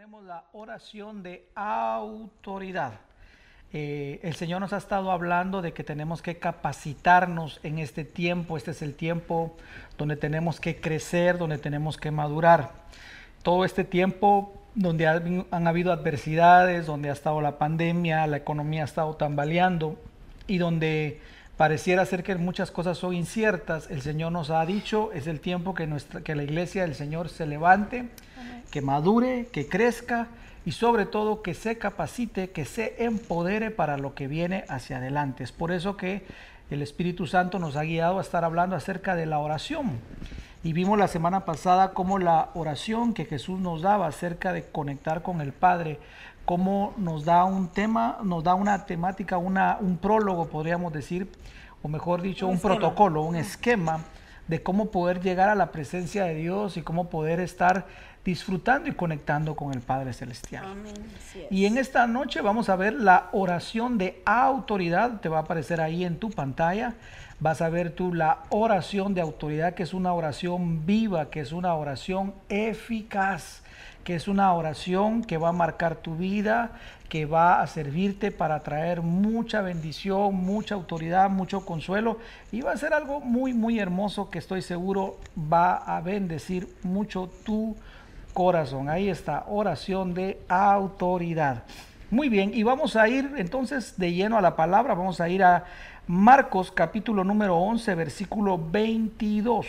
tenemos la oración de autoridad. Eh, el Señor nos ha estado hablando de que tenemos que capacitarnos en este tiempo. Este es el tiempo donde tenemos que crecer, donde tenemos que madurar. Todo este tiempo donde han, han habido adversidades, donde ha estado la pandemia, la economía ha estado tambaleando y donde pareciera ser que muchas cosas son inciertas, el Señor nos ha dicho, es el tiempo que, nuestra, que la iglesia del Señor se levante, que madure, que crezca y sobre todo que se capacite, que se empodere para lo que viene hacia adelante. Es por eso que el Espíritu Santo nos ha guiado a estar hablando acerca de la oración. Y vimos la semana pasada cómo la oración que Jesús nos daba acerca de conectar con el Padre cómo nos da un tema, nos da una temática, una, un prólogo, podríamos decir, o mejor dicho, un, protocolo, un esquema de cómo poder llegar a la presencia de Dios y cómo poder estar disfrutando y conectando con el Padre Celestial. Y en esta noche vamos a ver la oración de autoridad, te va a aparecer ahí en tu pantalla. Vas a ver tú la oración de autoridad, que es una oración viva, que es una oración eficaz que es una oración que va a marcar tu vida, que va a servirte para traer mucha bendición, mucha autoridad, mucho consuelo y va a ser algo muy, muy hermoso que estoy seguro va a bendecir mucho tu corazón. Ahí está, oración de autoridad. Muy bien, y vamos a ir entonces de lleno a la palabra, vamos a ir a Marcos capítulo número 11, versículo 22.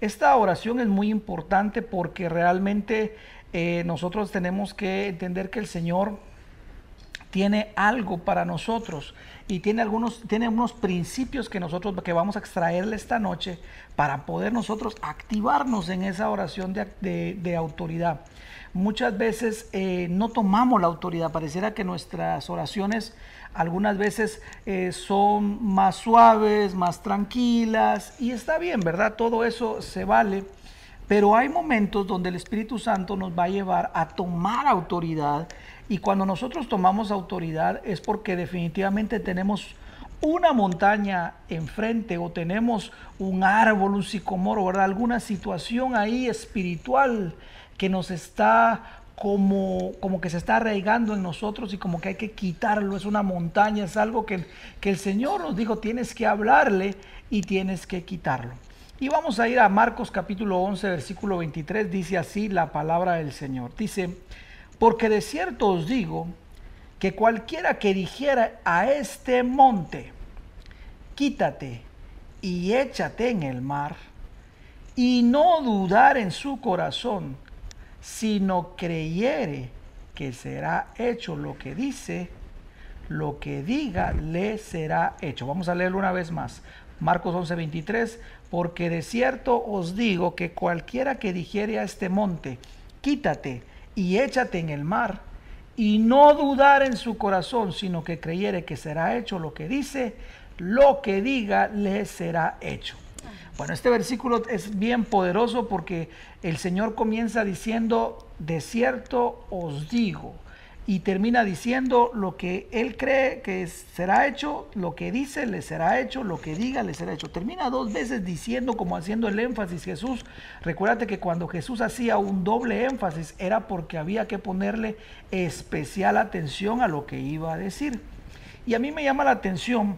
Esta oración es muy importante porque realmente eh, nosotros tenemos que entender que el Señor tiene algo para nosotros y tiene algunos tiene unos principios que nosotros que vamos a extraerle esta noche para poder nosotros activarnos en esa oración de, autoridad. Muchas veces eh, no tomamos la autoridad, pareciera que nuestras oraciones algunas veces eh, son más suaves, más tranquilas y está bien, ¿verdad? Todo eso se vale, pero hay momentos donde el Espíritu Santo nos va a llevar a tomar autoridad y cuando nosotros tomamos autoridad es porque definitivamente tenemos una montaña enfrente o tenemos un árbol, un sicomoro, ¿verdad? Alguna situación ahí espiritual que nos está como, como que se está arraigando en nosotros y como que hay que quitarlo, es una montaña, es algo que, que el Señor nos dijo, tienes que hablarle y tienes que quitarlo. Y vamos a ir a Marcos capítulo 11, versículo 23, dice así la palabra del Señor. Dice, porque de cierto os digo que cualquiera que dijera a este monte, quítate y échate en el mar, y no dudar en su corazón, sino creyere que será hecho lo que dice, lo que diga le será hecho. Vamos a leerlo una vez más. Marcos 11:23, porque de cierto os digo que cualquiera que dijere a este monte, quítate y échate en el mar, y no dudar en su corazón, sino que creyere que será hecho lo que dice, lo que diga le será hecho. Bueno, este versículo es bien poderoso porque el Señor comienza diciendo, de cierto os digo, y termina diciendo lo que Él cree que será hecho, lo que dice le será hecho, lo que diga le será hecho. Termina dos veces diciendo, como haciendo el énfasis Jesús. Recuérdate que cuando Jesús hacía un doble énfasis era porque había que ponerle especial atención a lo que iba a decir. Y a mí me llama la atención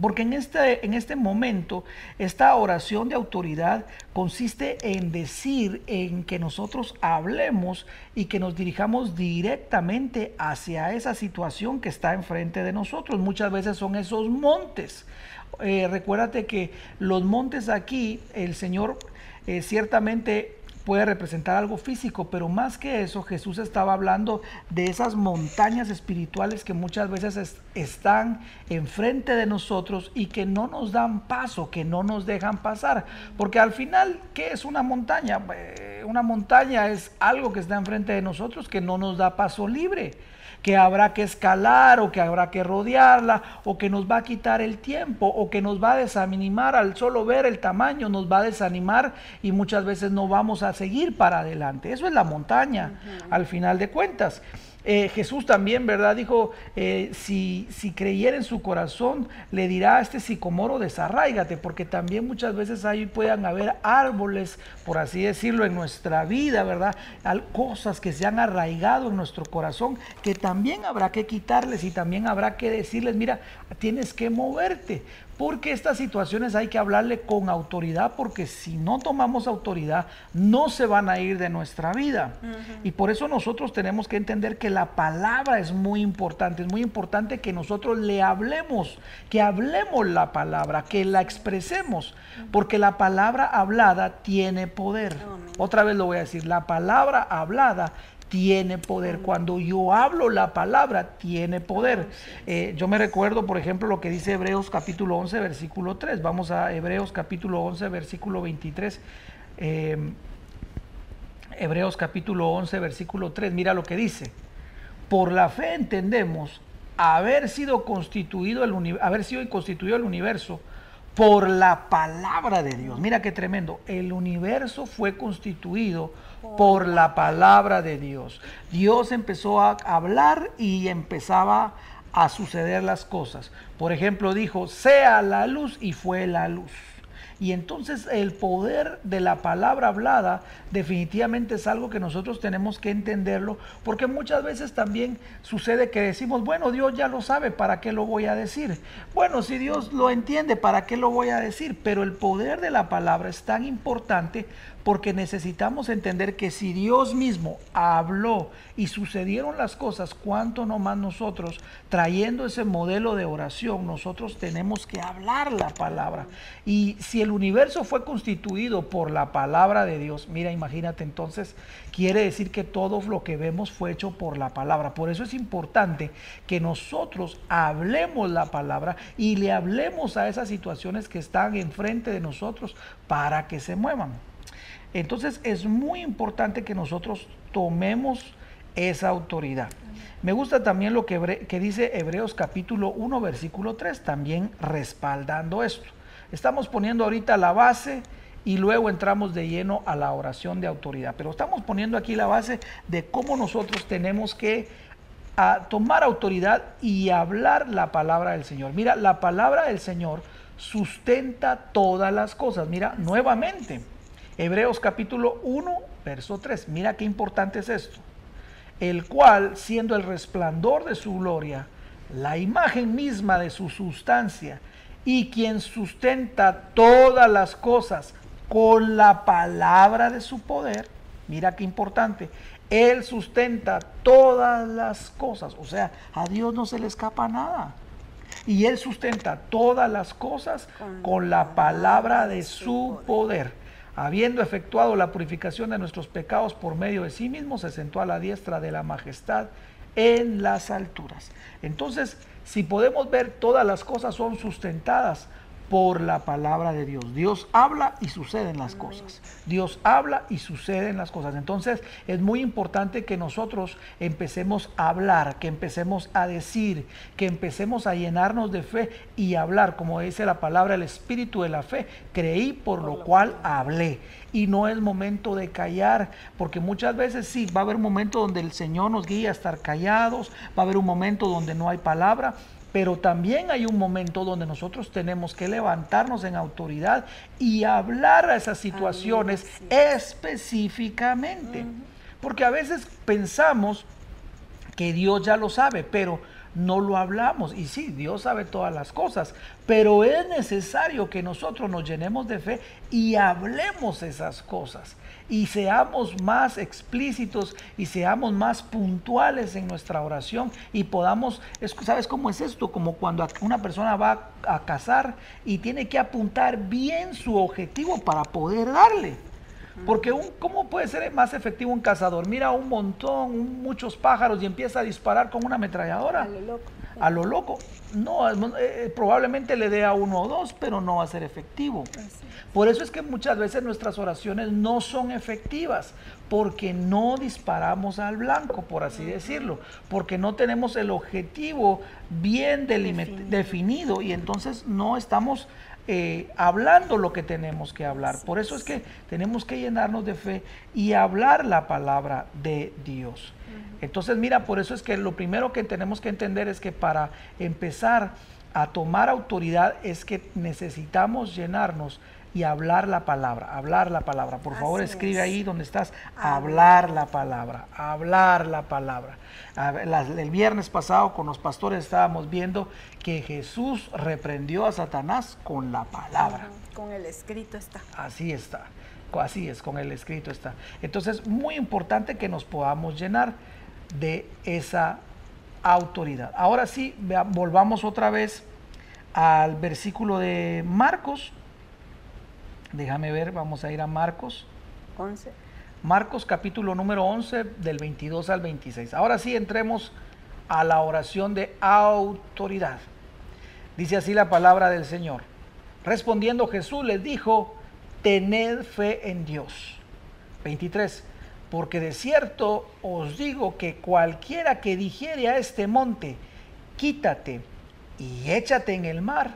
porque en este, en este momento, esta oración de autoridad consiste en decir, en que nosotros hablemos y que nos dirijamos directamente hacia esa situación que está enfrente de nosotros. Muchas veces son esos montes. Eh, recuérdate que los montes aquí, el Señor eh, ciertamente puede representar algo físico, pero más que eso, Jesús estaba hablando de esas montañas espirituales que muchas veces están enfrente de nosotros y que no nos dan paso, que no nos dejan pasar. Porque al final, ¿qué es una montaña? Eh, una montaña es algo que está enfrente de nosotros que no nos da paso libre que habrá que escalar o que habrá que rodearla o que nos va a quitar el tiempo o que nos va a desanimar al solo ver el tamaño, nos va a desanimar y muchas veces no vamos a seguir para adelante. Eso es la montaña al final de cuentas. Eh, Jesús también, ¿verdad? Dijo, eh, si, si creyera en su corazón, le dirá a este sicomoro, desarráigate, porque también muchas veces ahí puedan haber árboles, por así decirlo, en nuestra vida, ¿verdad? cosas que se han arraigado en nuestro corazón, que también habrá que quitarles y también habrá que decirles, mira, tienes que moverte, porque estas situaciones hay que hablarle con autoridad, porque si no tomamos autoridad, no se van a ir de nuestra vida. Y por eso nosotros tenemos que entender que la palabra es muy importante, es muy importante que nosotros le hablemos, que hablemos la palabra, que la expresemos, porque la palabra hablada tiene poder. Otra vez lo voy a decir, la palabra hablada tiene poder. Cuando yo hablo la palabra, tiene poder. Eh, yo me recuerdo, por ejemplo, lo que dice Hebreos capítulo 11, versículo 3. Vamos a Hebreos capítulo 11, versículo 23. Em, Hebreos capítulo 11, versículo 3. Mira lo que dice. Por la fe entendemos haber sido constituido el, haber sido constituido el universo por la palabra de Dios. Mira qué tremendo. El universo fue constituido por la palabra de Dios. Dios empezó a hablar y empezaba a suceder las cosas. Por ejemplo, dijo, sea la luz y fue la luz. Y entonces el poder de la palabra hablada definitivamente es algo que nosotros tenemos que entenderlo, porque muchas veces también sucede que decimos, bueno, Dios ya lo sabe, ¿para qué lo voy a decir? Bueno, si Dios lo entiende, ¿para qué lo voy a decir? Pero el poder de la palabra es tan importante porque necesitamos entender que si Dios mismo habló y sucedieron las cosas, cuánto no más nosotros, trayendo ese modelo de oración, nosotros tenemos que hablar la palabra. Y si el universo fue constituido por la palabra de Dios, mira, imagínate entonces, quiere decir que todo lo que vemos fue hecho por la palabra. Por eso es importante que nosotros hablemos la palabra y le hablemos a esas situaciones que están enfrente de nosotros para que se muevan. Entonces es muy importante que nosotros tomemos esa autoridad. Me gusta también lo que, dice Hebreos capítulo 1, versículo 3, también respaldando esto. Estamos poniendo ahorita la base y luego entramos de lleno a la oración de autoridad. Pero estamos poniendo aquí la base de cómo nosotros tenemos que tomar autoridad y hablar la palabra del Señor. Mira, la palabra del Señor sustenta todas las cosas. Mira, nuevamente. Hebreos capítulo 1, verso 3. Mira qué importante es esto. El cual, siendo el resplandor de su gloria, la imagen misma de su sustancia, y quien sustenta todas las cosas con la palabra de su poder, mira qué importante, Él sustenta todas las cosas, o sea, a Dios no se le escapa nada. Y Él sustenta todas las cosas con la palabra de su poder habiendo efectuado la purificación de nuestros pecados por medio de sí mismo, se sentó a la diestra de la majestad en las alturas. Entonces, si podemos ver, todas las cosas son sustentadas por la palabra de Dios. Dios habla y suceden las cosas. Dios habla y suceden las cosas. Entonces es muy importante que nosotros empecemos a hablar, que empecemos a decir, que empecemos a llenarnos de fe y hablar, como dice la palabra, el espíritu de la fe. Creí por lo cual hablé. Y no es momento de callar, porque muchas veces sí, va a haber un momento donde el Señor nos guía a estar callados, va a haber un momento donde no hay palabra, pero también hay un momento donde nosotros tenemos que levantarnos en autoridad y hablar a esas situaciones específicamente. Porque a veces pensamos que Dios ya lo sabe, pero no lo hablamos. Y sí, Dios sabe todas las cosas, pero es necesario que nosotros nos llenemos de fe y hablemos esas cosas y seamos más explícitos y seamos más puntuales en nuestra oración y podamos, ¿sabes cómo es esto? Como cuando una persona va a cazar y tiene que apuntar bien su objetivo para poder darle. Porque un, ¿cómo puede ser más efectivo un cazador? Mira un montón, muchos pájaros y empieza a disparar con una ametralladora. A lo loco. A lo loco. No, eh, probablemente le dé a uno o dos, pero no va a ser efectivo. Por eso es que muchas veces nuestras oraciones no son efectivas, porque no disparamos al blanco, por así decirlo, porque no tenemos el objetivo bien definido y entonces no estamos eh, hablando lo que tenemos que hablar. Por eso es que tenemos que llenarnos de fe y hablar la palabra de Dios. Entonces, mira, por eso es que lo primero que tenemos que entender es que para empezar a tomar autoridad es que necesitamos llenarnos y hablar la palabra, hablar la palabra. Por favor, escribe ahí donde estás, hablar la palabra, hablar la palabra. El viernes pasado con los pastores estábamos viendo que Jesús reprendió a Satanás con la palabra. Con el escrito está. Así está, así es, con el escrito está. Entonces, muy importante que nos podamos llenar de esa autoridad. Ahora sí, volvamos otra vez al versículo de Marcos. Déjame ver, vamos a ir a Marcos. 11. Marcos capítulo número 11 del 22 al 26. Ahora sí entremos a la oración de autoridad. Dice así la palabra del Señor. Respondiendo Jesús les dijo, tened fe en Dios. 23. Porque de cierto os digo que cualquiera que dijere a este monte, quítate y échate en el mar.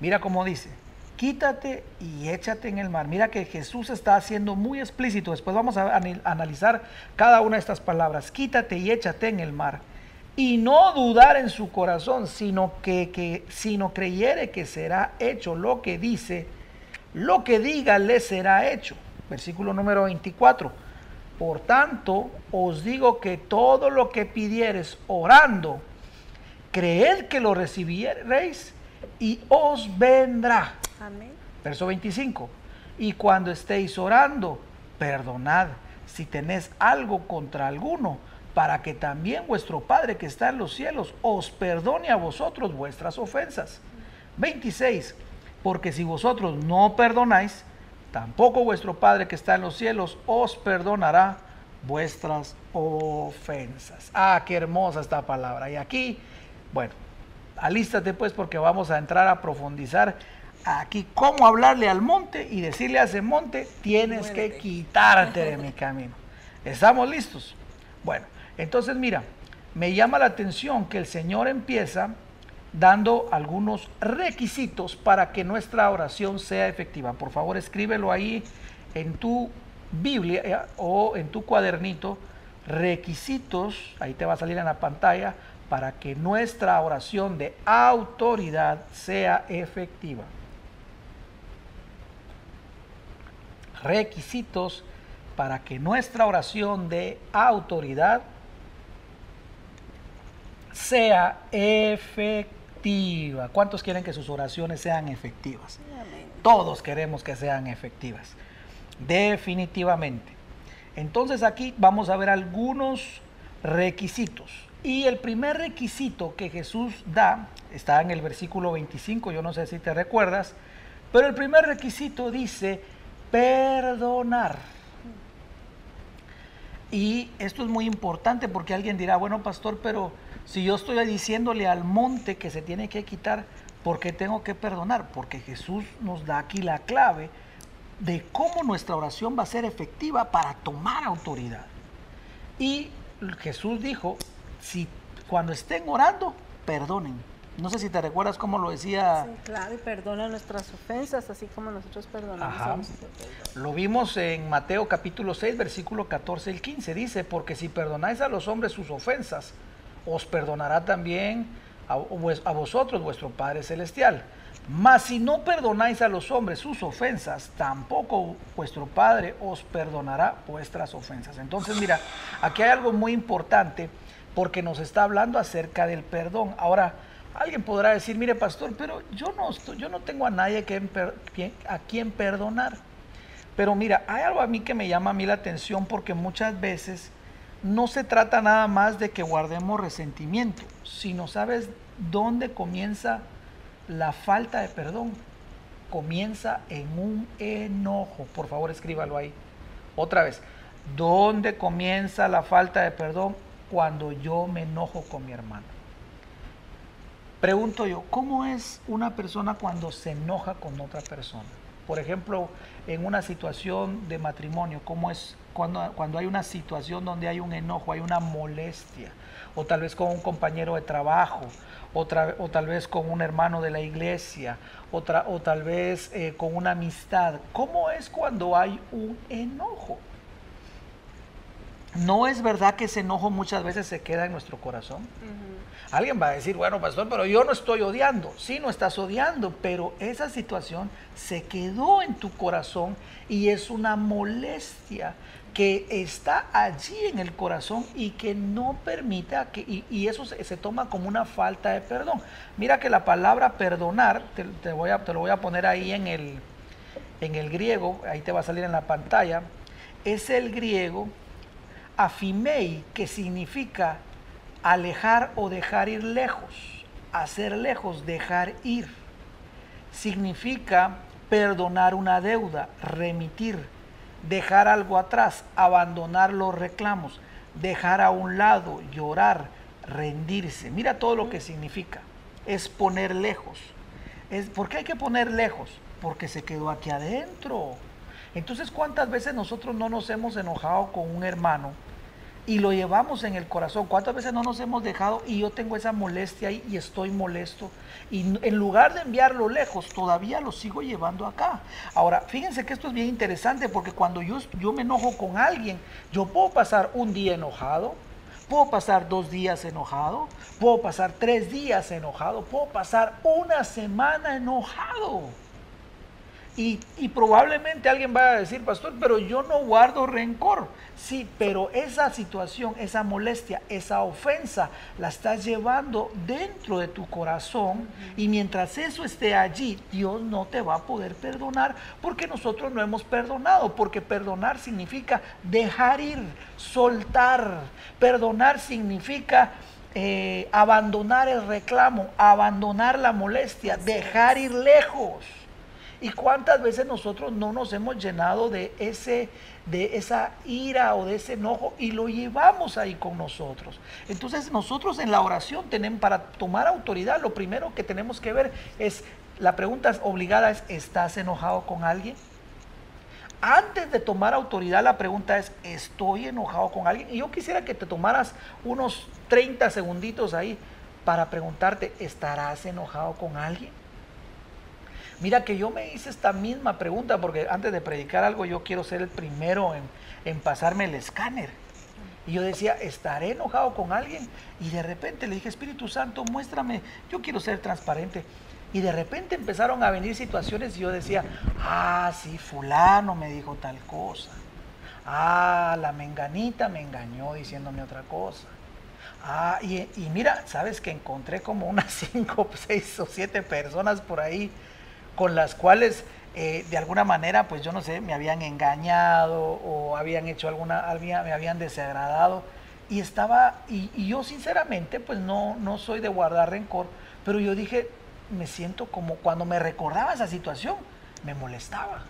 Mira cómo dice, quítate y échate en el mar. Mira que Jesús está haciendo muy explícito. Después vamos a analizar cada una de estas palabras. Quítate y échate en el mar. Y no dudar en su corazón, sino que, que sino creyere que será hecho lo que dice, lo que diga le será hecho. Versículo número 24 por tanto, os digo que todo lo que pidieres orando, creed que lo recibiréis y os vendrá. Amén. Verso 25. Y cuando estéis orando, perdonad si tenéis algo contra alguno, para que también vuestro Padre que está en los cielos os perdone a vosotros vuestras ofensas. 26. Porque si vosotros no perdonáis, tampoco vuestro Padre que está en los cielos os perdonará vuestras ofensas. Ah, qué hermosa esta palabra. Y aquí, bueno, alístate pues porque vamos a entrar a profundizar aquí cómo hablarle al monte y decirle a ese monte, tienes que quitarte de mi camino. ¿Estamos listos? Bueno, entonces mira, me llama la atención que el Señor empieza dando algunos requisitos para que nuestra oración sea efectiva. Por favor, escríbelo ahí en tu Biblia eh, o en tu cuadernito, requisitos, ahí te va a salir en la pantalla, para que nuestra oración de autoridad sea efectiva. Requisitos para que nuestra oración de autoridad sea efectiva ¿Cuántos quieren que sus oraciones sean efectivas? Todos queremos que sean efectivas. Definitivamente. Entonces aquí vamos a ver algunos requisitos. Y el primer requisito que Jesús da está en el versículo 25, yo no sé si te recuerdas, pero el primer requisito dice perdonar. Y esto es muy importante porque alguien dirá, bueno pastor, pero si yo estoy diciéndole al monte que se tiene que quitar, ¿por qué tengo que perdonar? Porque Jesús nos da aquí la clave de cómo nuestra oración va a ser efectiva para tomar autoridad. Y Jesús dijo, si cuando estén orando, perdonen. No sé si te recuerdas cómo lo decía. Sí, claro, y perdona nuestras ofensas, así como nosotros perdonamos Lo vimos en Mateo capítulo 6, versículo 14 y 15. Dice, porque si perdonáis a los hombres sus ofensas, os perdonará también a, vosotros vuestro Padre Celestial. Mas si no perdonáis a los hombres sus ofensas, tampoco vuestro Padre os perdonará vuestras ofensas. Entonces, mira, aquí hay algo muy importante porque nos está hablando acerca del perdón. Ahora, alguien podrá decir, mire pastor, pero yo no, yo no tengo a nadie a quien perdonar. Pero mira, hay algo a mí que me llama a mí la atención porque muchas veces no se trata nada más de que guardemos resentimiento, sino sabes dónde comienza la falta de perdón. Comienza en un enojo. Por favor, escríbalo ahí. Otra vez, ¿dónde comienza la falta de perdón? Cuando yo me enojo con mi hermano. Pregunto yo, ¿cómo es una persona cuando se enoja con otra persona? Por ejemplo, en una situación de matrimonio, ¿cómo es cuando, cuando hay una situación donde hay un enojo, hay una molestia? O tal vez con un compañero de trabajo, o, tal vez con un hermano de la iglesia, o, tal vez eh, con una amistad. ¿Cómo es cuando hay un enojo? ¿No es verdad que ese enojo muchas veces se queda en nuestro corazón? Alguien va a decir, bueno, pastor, pero yo no estoy odiando. Sí, no estás odiando, pero esa situación se quedó en tu corazón y es una molestia que está allí en el corazón y que no permita que, y, eso se, toma como una falta de perdón. Mira que la palabra perdonar, te, voy a, te lo voy a poner ahí en el, en el griego, ahí te va a salir en la pantalla, es el griego afimei, que significa alejar o dejar ir lejos, hacer lejos, dejar ir. Significa perdonar una deuda, remitir, dejar algo atrás, abandonar los reclamos, dejar a un lado, llorar, rendirse. Mira todo lo que significa. Es poner lejos. Es, ¿Por qué hay que poner lejos? Porque se quedó aquí adentro. Entonces, ¿cuántas veces nosotros no nos hemos enojado con un hermano y lo llevamos en el corazón. ¿Cuántas veces no nos hemos dejado y yo tengo esa molestia y estoy molesto? Y en lugar de enviarlo lejos, todavía lo sigo llevando acá. Ahora, fíjense que esto es bien interesante porque cuando yo, yo me enojo con alguien, yo puedo pasar un día enojado, puedo pasar dos días enojado, puedo pasar tres días enojado, puedo pasar una semana enojado. Y, probablemente alguien va a decir, pastor, pero yo no guardo rencor. Sí, pero esa situación, esa molestia, esa ofensa, la estás llevando dentro de tu corazón y mientras eso esté allí, Dios no te va a poder perdonar porque nosotros no hemos perdonado, porque perdonar significa dejar ir, soltar. Perdonar significa... Eh, abandonar el reclamo, abandonar la molestia, dejar ir lejos. ¿Y cuántas veces nosotros no nos hemos llenado de, ese, de esa ira o de ese enojo y lo llevamos ahí con nosotros? Entonces nosotros en la oración tenemos, para tomar autoridad, lo primero que tenemos que ver es, la pregunta obligada es, ¿estás enojado con alguien? Antes de tomar autoridad, la pregunta es, ¿estoy enojado con alguien? Y yo quisiera que te tomaras unos 30 segunditos ahí para preguntarte, ¿estarás enojado con alguien? Mira que yo me hice esta misma pregunta porque antes de predicar algo yo quiero ser el primero en, pasarme el escáner. Y yo decía, ¿estaré enojado con alguien? Y de repente le dije, Espíritu Santo, muéstrame, yo quiero ser transparente. Y de repente empezaron a venir situaciones y yo decía, ah, sí, fulano me dijo tal cosa. Ah, la menganita me engañó diciéndome otra cosa. Ah, y, y mira, sabes que encontré como unas cinco, seis o siete personas por ahí con las cuales eh, de alguna manera, pues yo no sé, me habían engañado o habían hecho alguna, me habían desagradado. Y estaba, y, yo sinceramente, pues no, no soy de guardar rencor, pero yo dije, me siento como cuando me recordaba esa situación, me molestaba.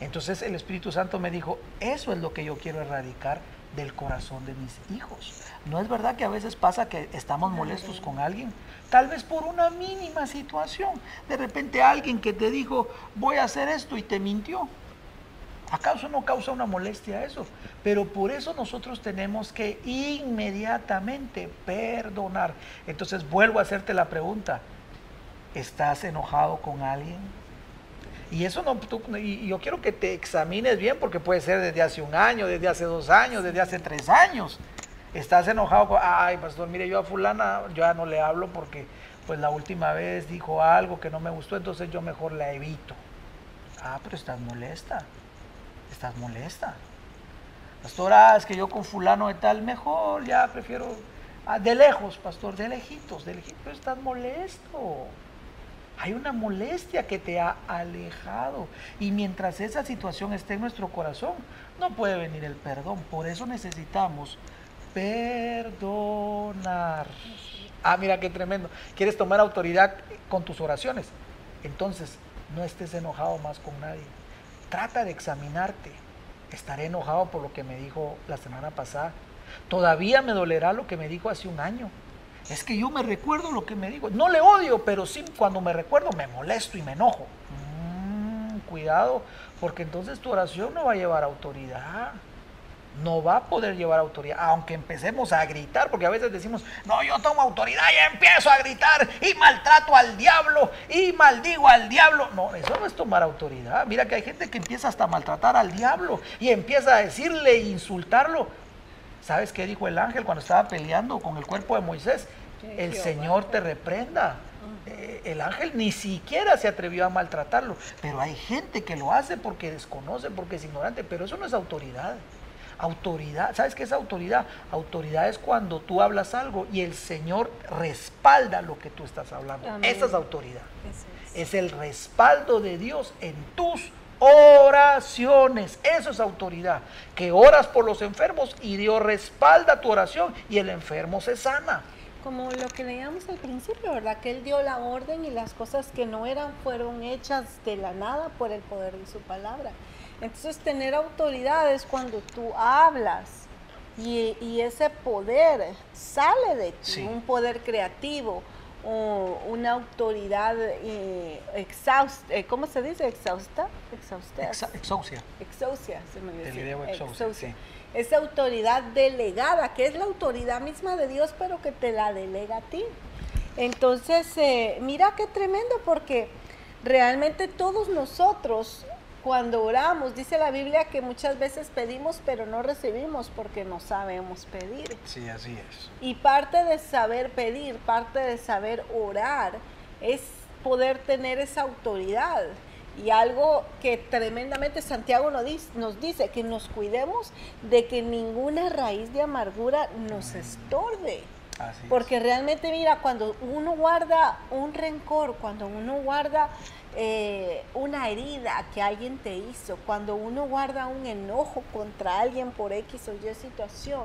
Entonces el Espíritu Santo me dijo, eso es lo que yo quiero erradicar del corazón de mis hijos. ¿No es verdad que a veces pasa que estamos molestos con alguien? Tal vez por una mínima situación. De repente alguien que te dijo, voy a hacer esto y te mintió. ¿Acaso no causa una molestia eso? Pero por eso nosotros tenemos que inmediatamente perdonar. Entonces vuelvo a hacerte la pregunta. ¿Estás enojado con alguien? Y eso no, y yo quiero que te examines bien porque puede ser desde hace un año, desde hace dos años, desde hace tres años estás enojado con, ay, pastor, mire, yo a fulana ya no le hablo porque pues la última vez dijo algo que no me gustó, entonces yo mejor la evito. Ah, pero estás molesta, estás molesta. Pastor, ah, es que yo con fulano de tal, mejor, ya prefiero, ah, de lejos, pastor, de lejitos, de lejitos, pero estás molesto. Hay una molestia que te ha alejado. Y mientras esa situación esté en nuestro corazón, no puede venir el perdón. Por eso necesitamos perdonar. Ah, mira qué tremendo. ¿Quieres tomar autoridad con tus oraciones? Entonces, no estés enojado más con nadie. Trata de examinarte. Estaré enojado por lo que me dijo la semana pasada. Todavía me dolerá lo que me dijo hace un año. Es que yo me recuerdo lo que me dijo. No le odio, pero sí cuando me recuerdo me molesto y me enojo. Mm. cuidado, porque entonces tu oración no va a llevar autoridad no va a poder llevar autoridad, aunque empecemos a gritar, porque a veces decimos, no, yo tomo autoridad y empiezo a gritar y maltrato al diablo y maldigo al diablo. No, eso no es tomar autoridad. Mira que hay gente que empieza hasta a maltratar al diablo y empieza a decirle e insultarlo. ¿Sabes qué dijo el ángel cuando estaba peleando con el cuerpo de Moisés? El Señor te reprenda. Eh, el ángel ni siquiera se atrevió a maltratarlo, pero hay gente que lo hace porque desconoce, porque es ignorante, pero eso no es autoridad. Autoridad, ¿sabes qué es autoridad? Autoridad es cuando tú hablas algo y el Señor respalda lo que tú estás hablando. Esa es autoridad. es. el respaldo de Dios en tus oraciones. Eso es autoridad. Que oras por los enfermos y Dios respalda tu oración y el enfermo se sana. Como lo que leíamos al principio, ¿verdad? Que Él dio la orden y las cosas que no eran fueron hechas de la nada por el poder de su palabra. Entonces tener autoridad es cuando tú hablas y, ese poder sale de ti, un poder creativo, o una autoridad eh, exhausta, eh, ¿cómo se dice? Exhausta, exhausta. exaucia. Exaucia, se me exaucia. Esa autoridad delegada, que es la autoridad misma de Dios, pero que te la delega a ti. Entonces, eh, mira qué tremendo, porque realmente todos nosotros cuando oramos, dice la Biblia que muchas veces pedimos pero no recibimos porque no sabemos pedir. Sí, así es. Y parte de saber pedir, parte de saber orar, es poder tener esa autoridad. Y algo que tremendamente Santiago nos dice, que nos cuidemos de que ninguna raíz de amargura nos estorbe. Porque realmente, mira, cuando uno guarda un rencor, cuando uno guarda eh, una herida que alguien te hizo, cuando uno guarda un enojo contra alguien por X o Y situación,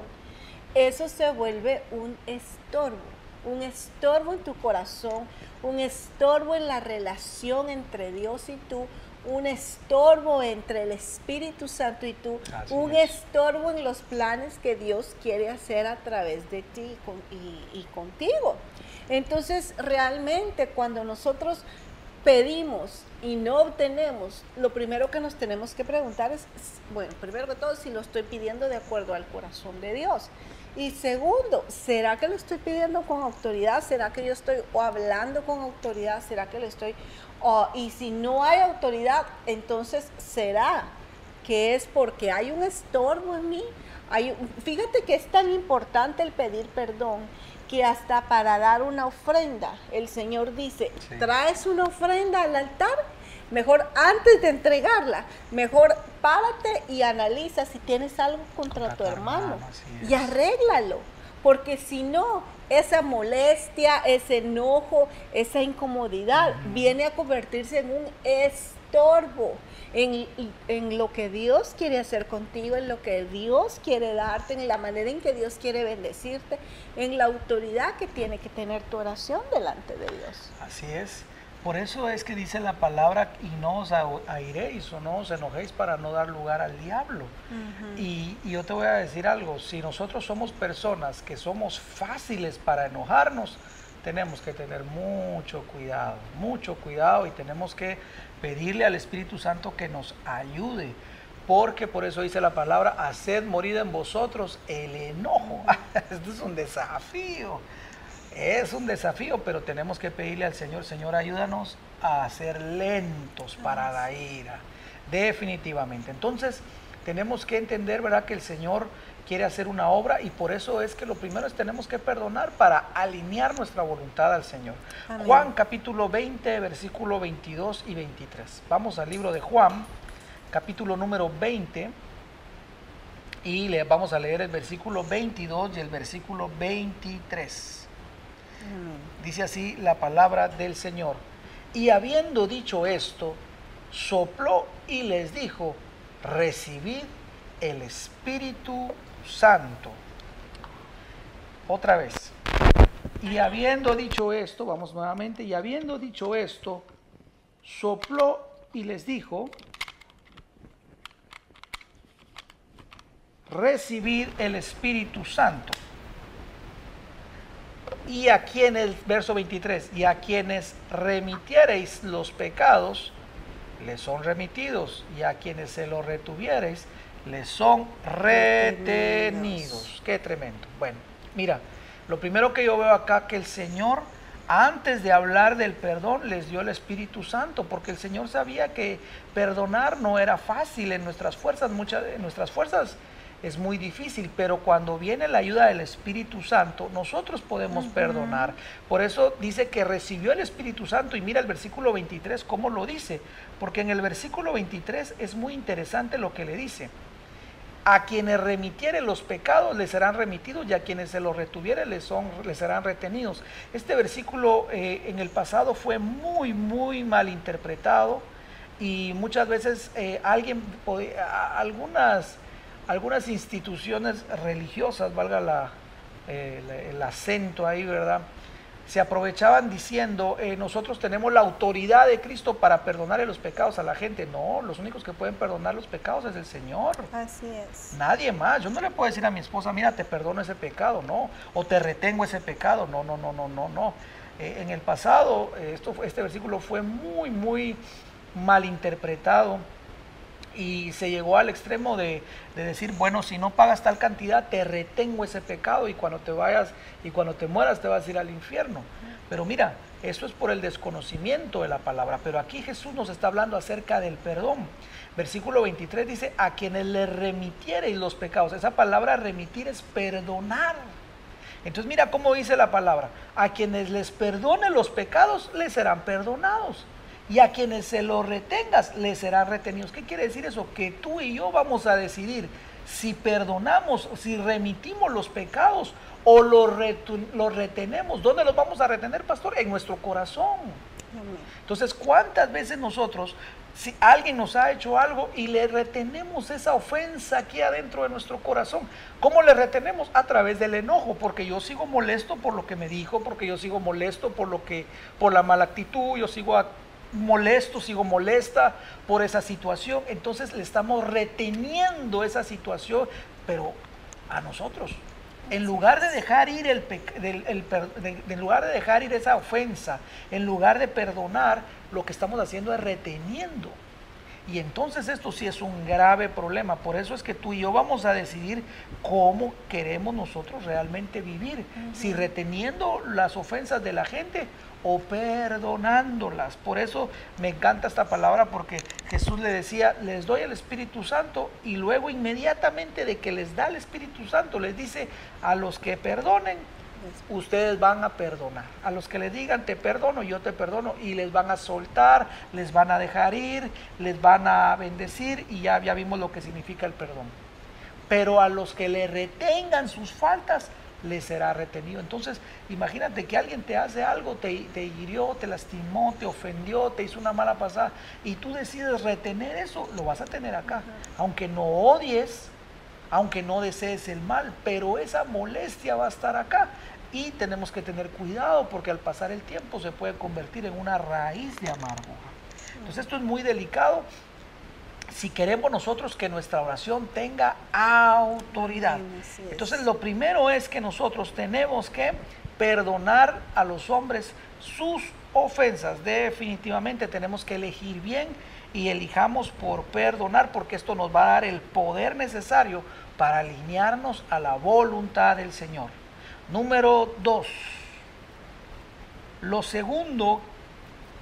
eso se vuelve un estorbo, un estorbo en tu corazón, un estorbo en la relación entre Dios y tú, un estorbo entre el Espíritu Santo y tú, un estorbo en los planes que Dios quiere hacer a través de ti y contigo. Entonces, realmente cuando nosotros pedimos y no obtenemos, lo primero que nos tenemos que preguntar es, bueno, primero que todo, si lo estoy pidiendo de acuerdo al corazón de Dios. Y segundo, ¿será que lo estoy pidiendo con autoridad? ¿Será que yo estoy hablando con autoridad? ¿Será que lo estoy... y si no hay autoridad, entonces será que es porque hay un estorbo en mí. Hay, fíjate que es tan importante el pedir perdón que hasta para dar una ofrenda, el Señor dice, traes una ofrenda al altar, mejor antes de entregarla, mejor párate y analiza si tienes algo contra, tu hermano, y arréglalo, porque si no, esa molestia, ese enojo, esa incomodidad viene a convertirse en un estorbo en, lo que Dios quiere hacer contigo, en lo que Dios quiere darte, en la manera en que Dios quiere bendecirte, en la autoridad que tiene que tener tu oración delante de Dios. Así es. Por eso es que dice la palabra y no os airéis o no os enojéis para no dar lugar al diablo. y, y yo te voy a decir algo, si nosotros somos personas que somos fáciles para enojarnos, tenemos que tener mucho cuidado, mucho cuidado y tenemos que pedirle al Espíritu Santo que nos ayude, porque por eso dice la palabra, haced morir en vosotros el enojo. Esto es un desafío, es un desafío, pero tenemos que pedirle al Señor, Señor, ayúdanos a ser lentos para la ira, definitivamente. Entonces, tenemos que entender, ¿verdad?, que el Señor quiere hacer una obra y por eso es que lo primero es tenemos que perdonar para alinear nuestra voluntad al Señor. Juan capítulo 20, versículo 22 y 23. Vamos al libro de Juan, capítulo número 20 y le vamos a leer el versículo 22 y el versículo 23. Dice así la palabra del Señor. Y habiendo dicho esto, sopló y les dijo, recibid el Espíritu Santo. Otra vez. Y habiendo dicho esto, vamos nuevamente, y habiendo dicho esto, sopló y les dijo, recibid el Espíritu Santo. Y a quienes, verso 23, y a quienes remitiereis los pecados, les son remitidos, y a quienes se lo retuvieres, les son retenidos. Qué tremendo. Bueno, mira, lo primero que yo veo acá que el Señor antes de hablar del perdón les dio el Espíritu Santo, porque el Señor sabía que perdonar no era fácil en nuestras fuerzas, muchas de nuestras fuerzas es muy difícil, pero cuando viene la ayuda del Espíritu Santo, nosotros podemos perdonar. Por eso dice que recibió el Espíritu Santo y mira el versículo 23 cómo lo dice, porque en el versículo 23 es muy interesante lo que le dice. A quienes remitieren los pecados les serán remitidos y a quienes se los retuvieren les, son, les serán retenidos. Este versículo eh, en el pasado fue muy, muy mal interpretado y muchas veces eh, alguien, algunas, algunas instituciones religiosas, valga eh, el acento ahí, ¿verdad? Se aprovechaban diciendo, eh, nosotros tenemos la autoridad de Cristo para perdonarle los pecados a la gente. No, los únicos que pueden perdonar los pecados es el Señor. Así es. Nadie más. Yo no le puedo decir a mi esposa, mira, te perdono ese pecado, no. O te retengo ese pecado. No, no, no, no, no, no. Eh, en el pasado, eh, esto, este versículo fue muy, muy mal interpretado y se llegó al extremo de, decir, bueno, si no pagas tal cantidad, te retengo ese pecado y cuando te vayas y cuando te mueras te vas a ir al infierno. Pero mira, eso es por el desconocimiento de la palabra, pero aquí Jesús nos está hablando acerca del perdón. Versículo 23 dice, a quienes le remitiereis los pecados. Esa palabra remitir es perdonar. Entonces mira cómo dice la palabra, a quienes les perdone los pecados, les serán perdonados y a quienes se lo retengas les serán retenidos. ¿Qué quiere decir eso? Que tú y yo vamos a decidir si perdonamos, si remitimos los pecados o los, retenemos. ¿Dónde los vamos a retener, pastor? En nuestro corazón. Entonces, ¿cuántas veces nosotros, si alguien nos ha hecho algo y le retenemos esa ofensa aquí adentro de nuestro corazón, ¿cómo le retenemos? A través del enojo, porque yo sigo molesto por lo que me dijo, porque yo sigo molesto por lo que, por la mala actitud, yo sigo molesto, sigo molesta por esa situación. Entonces le estamos reteniendo esa situación, pero a nosotros. En lugar de dejar ir el, en lugar de dejar ir esa ofensa, en lugar de perdonar, lo que estamos haciendo es reteniendo. Y entonces esto sí es un grave problema. Por eso es que tú y yo vamos a decidir cómo queremos nosotros realmente vivir. Si reteniendo las ofensas de la gente o perdonándolas. Por eso me encanta esta palabra porque Jesús le decía, les doy el Espíritu Santo y luego inmediatamente de que les da el Espíritu Santo les dice, a los que perdonen, ustedes van a perdonar. A los que le digan te perdono, yo te perdono y les van a soltar, les van a dejar ir, les van a bendecir y ya, ya vimos lo que significa el perdón. Pero a los que le retengan sus faltas, les será retenido. Entonces, imagínate que alguien te hace algo, te, te hirió, te lastimó, te ofendió, te hizo una mala pasada y tú decides retener eso, lo vas a tener acá. Aunque no odies, aunque no desees el mal, pero esa molestia va a estar acá. Y tenemos que tener cuidado porque al pasar el tiempo se puede convertir en una raíz de amargura. Entonces esto es muy delicado si queremos nosotros que nuestra oración tenga autoridad. Entonces lo primero es que nosotros tenemos que perdonar a los hombres sus ofensas. Definitivamente tenemos que elegir bien y elijamos por perdonar porque esto nos va a dar el poder necesario para alinearnos a la voluntad del Señor. Número dos. Lo segundo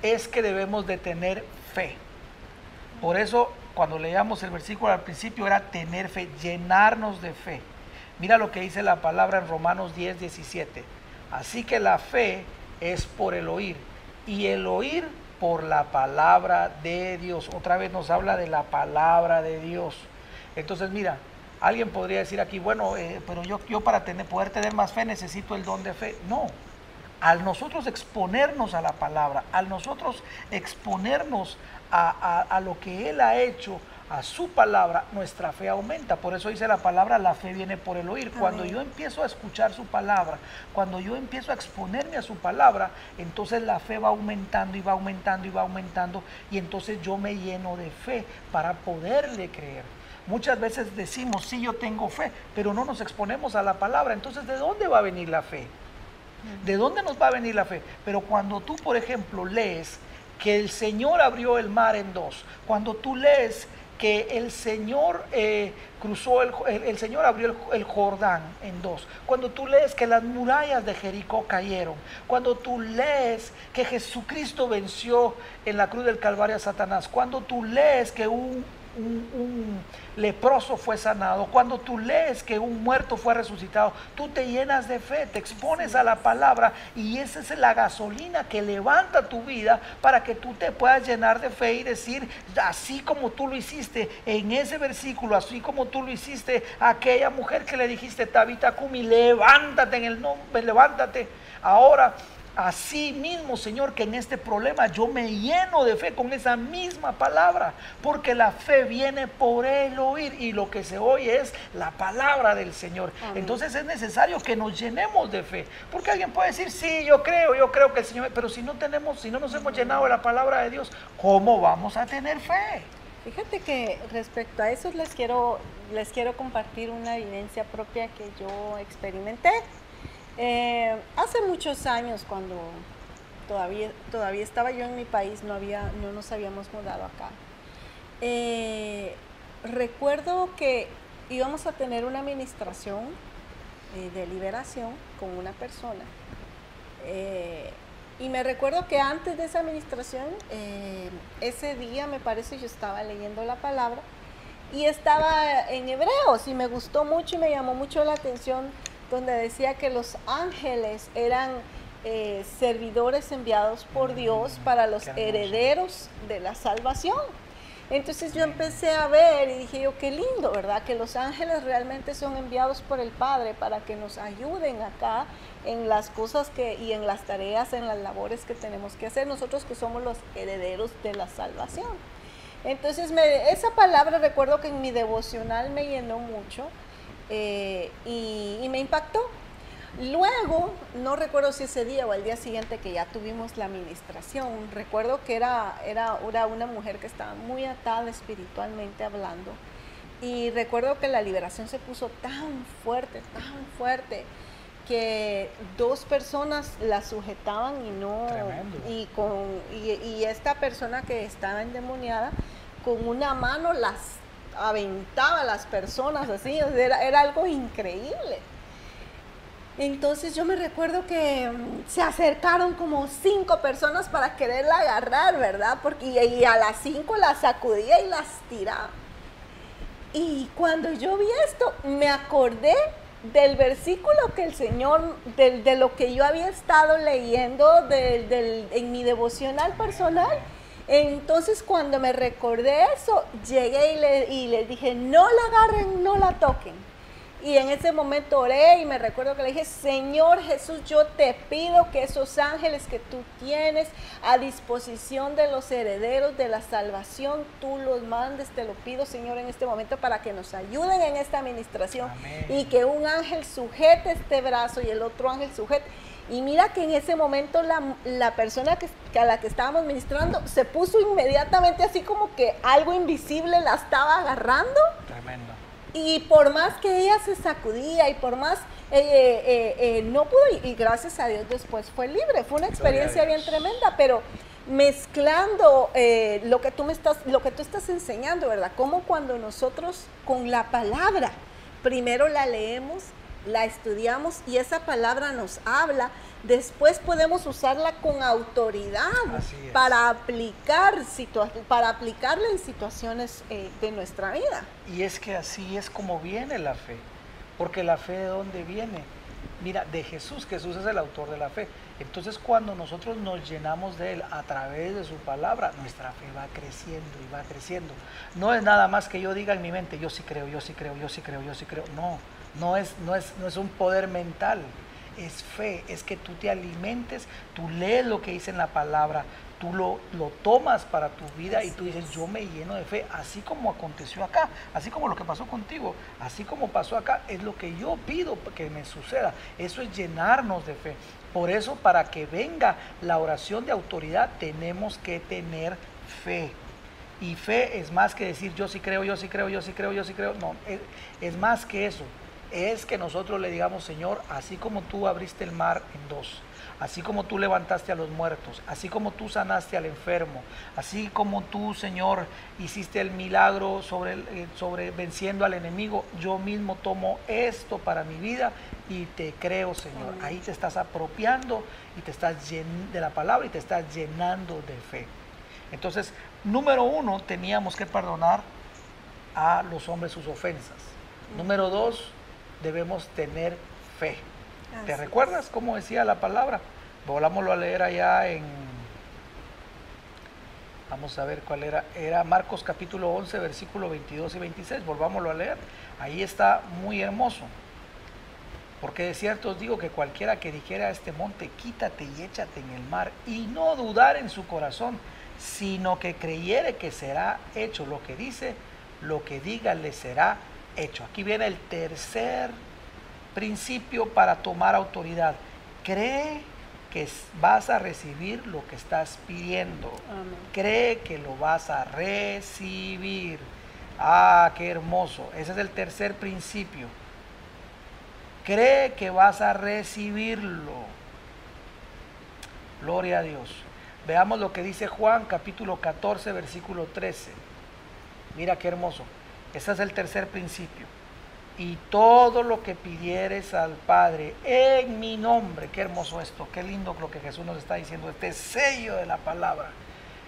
es que debemos de tener fe. Por eso cuando leíamos el versículo al principio era tener fe, llenarnos de fe. Mira lo que dice la palabra en Romanos 10, 17. Así que la fe es por el oír y el oír por la palabra de Dios. Otra vez nos habla de la palabra de Dios. Entonces, mira, alguien podría decir aquí, bueno, eh, pero yo, yo para tener, poder tener más fe necesito el don de fe. No, al nosotros exponernos a la palabra, al nosotros exponernos a, a, lo que Él ha hecho, a su palabra, nuestra fe aumenta. Por eso dice la palabra, la fe viene por el oír. Cuando yo empiezo a escuchar su palabra, cuando yo empiezo a exponerme a su palabra, entonces la fe va aumentando y va aumentando y va aumentando y entonces yo me lleno de fe para poderle creer. Muchas veces decimos, sí, yo tengo fe, pero no nos exponemos a la palabra. Entonces, ¿de dónde va a venir la fe? ¿De dónde nos va a venir la fe? Pero cuando tú, por ejemplo, lees que el Señor abrió el mar en dos, cuando tú lees que el Señor eh, cruzó, el, el, Señor abrió el, el, Jordán en dos. Cuando tú lees que las murallas de Jericó cayeron. Cuando tú lees que Jesucristo venció en la cruz del Calvario a Satanás. Cuando tú lees que un un, leproso fue sanado, cuando tú lees que un muerto fue resucitado, tú te llenas de fe, te expones a la palabra y esa es la gasolina que levanta tu vida para que tú te puedas llenar de fe y decir, así como tú lo hiciste en ese versículo, así como tú lo hiciste a aquella mujer que le dijiste, Tabita Kumi, levántate en el nombre, levántate. Ahora Así mismo, Señor, que en este problema yo me lleno de fe con esa misma palabra, porque la fe viene por el oír y lo que se oye es la palabra del Señor. Entonces es necesario que nos llenemos de fe, porque alguien puede decir, sí, yo creo, yo creo que el Señor, pero si no tenemos, si no nos hemos llenado de la palabra de Dios, ¿cómo vamos a tener fe? Fíjate que respecto a eso les quiero, les quiero compartir una evidencia propia que yo experimenté. Eh, hace muchos años, cuando todavía, todavía estaba yo en mi país, no, había, no nos habíamos mudado acá, eh, recuerdo que íbamos a tener una administración eh, de liberación con una persona. y me recuerdo que antes de esa administración, ese día me parece yo estaba leyendo la palabra y estaba en hebreos y me gustó mucho y me llamó mucho la atención donde decía que los ángeles eran eh, servidores enviados por mm, Dios para los herederos de la salvación. Entonces yo empecé a ver y dije yo, qué lindo, ¿verdad? Que los ángeles realmente son enviados por el Padre para que nos ayuden acá en las cosas que y en las tareas, en las labores que tenemos que hacer nosotros que somos los herederos de la salvación. Entonces me, esa palabra recuerdo que en mi devocional me llenó mucho eh, y, me impactó. Luego, no recuerdo si ese día o el día siguiente que ya tuvimos la administración, recuerdo que era, era, era una mujer que estaba muy atada espiritualmente hablando. Y recuerdo que la liberación se puso tan fuerte, tan fuerte, que dos personas la sujetaban y no. Y, con, y, y esta persona que estaba endemoniada, con una mano las aventaba a las personas así, era, era algo increíble. Entonces yo me recuerdo que mm, se acercaron como cinco personas para quererla agarrar, ¿verdad? Porque y, a las cinco la sacudía y las tiraba. Y cuando yo vi esto, me acordé del versículo que el Señor, de, lo que yo había estado leyendo en mi devocional personal entonces cuando me recordé eso, llegué y le, y dije, no la agarren, no la toquen. Y en ese momento oré y me recuerdo que le dije, Señor Jesús, yo te pido que esos ángeles que tú tienes a disposición de los herederos de la salvación, tú los mandes, te lo pido, Señor, en este momento para que nos ayuden en esta administración y que un ángel sujete este brazo y el otro ángel sujete. Y mira que en ese momento la, persona que, a la que estábamos ministrando se puso inmediatamente así como que algo invisible la estaba agarrando. Tremendo. Y por más que ella se sacudía y por más eh, eh, eh, no pudo, y, gracias a Dios después fue libre. Fue una experiencia bien tremenda, pero mezclando lo que tú me estás, lo que tú estás enseñando, ¿verdad? Como cuando nosotros con la palabra primero la leemos la estudiamos y esa palabra nos habla, después podemos usarla con autoridad para aplicar para aplicarla en situaciones eh, de nuestra vida. Y es que así es como viene la fe, porque la fe de dónde viene? Mira, de Jesús, Jesús es el autor de la fe. Entonces cuando nosotros nos llenamos de Él a través de su palabra, nuestra fe va creciendo y va creciendo. No es nada más que yo diga en mi mente, yo sí creo, yo sí creo, yo sí creo, yo sí creo. No, no es, no es, no es un poder mental, es fe, es que tú te alimentes, tú lees lo que dice en la palabra, tú lo, lo tomas para tu vida y tú dices, yo me lleno de fe, así como aconteció acá, así como lo que pasó contigo, así como pasó acá, es lo que yo pido que me suceda. Eso es llenarnos de fe. Por eso, para que venga la oración de autoridad, tenemos que tener fe. Y fe es más que decir yo sí creo, yo sí creo, yo sí creo, yo sí creo. No, es, es más que eso es que nosotros le digamos, Señor, así como tú abriste el mar en dos, así como tú levantaste a los muertos, así como tú sanaste al enfermo, así como tú, Señor, hiciste el milagro sobre, eh, sobre venciendo al enemigo, yo mismo tomo esto para mi vida y te creo, Señor. Ahí te estás apropiando y te estás llenando de la palabra y te estás llenando de fe. Entonces, número uno, teníamos que perdonar a los hombres sus ofensas. Número dos, debemos tener fe. ¿Te recuerdas cómo decía la palabra? Volámoslo a leer allá en... Vamos a ver cuál era. Era Marcos capítulo 11, versículo 22 y 26. Volvámoslo a leer. Ahí está muy hermoso. Porque de cierto os digo que cualquiera que dijera a este monte, quítate y échate en el mar, y no dudar en su corazón, sino que creyere que será hecho lo que dice, lo que diga le será hecho. Aquí viene el tercer principio para tomar autoridad. Cree que vas a recibir lo que estás pidiendo. Cree que lo vas a recibir. Ah, qué hermoso. Ese es el tercer principio. Cree que vas a recibirlo. Gloria a Dios. Veamos lo que dice Juan capítulo 14, versículo 13. Mira qué hermoso. Ese es el tercer principio. Y todo lo que pidieres al Padre en mi nombre, qué hermoso esto, qué lindo lo que Jesús nos está diciendo, este sello de la palabra.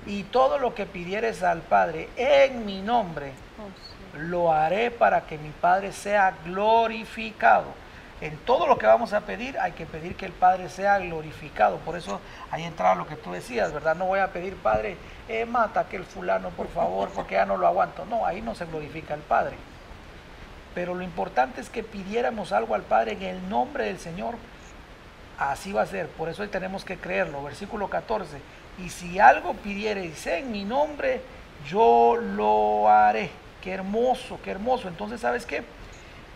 Y todo lo que pidieres al Padre en mi nombre, oh, lo haré para que mi Padre sea glorificado. En todo lo que vamos a pedir hay que pedir que el Padre sea glorificado. Por eso ahí entraba lo que tú decías, ¿verdad? No voy a pedir, Padre, eh, mata aquel fulano, por favor, porque ya no lo aguanto. No, ahí no se glorifica el Padre. Pero lo importante es que pidiéramos algo al Padre en el nombre del Señor. Así va a ser, por eso hoy tenemos que creerlo. Versículo 14. Y si algo pidiereis en mi nombre, yo lo haré. Qué hermoso, qué hermoso. Entonces, ¿sabes qué?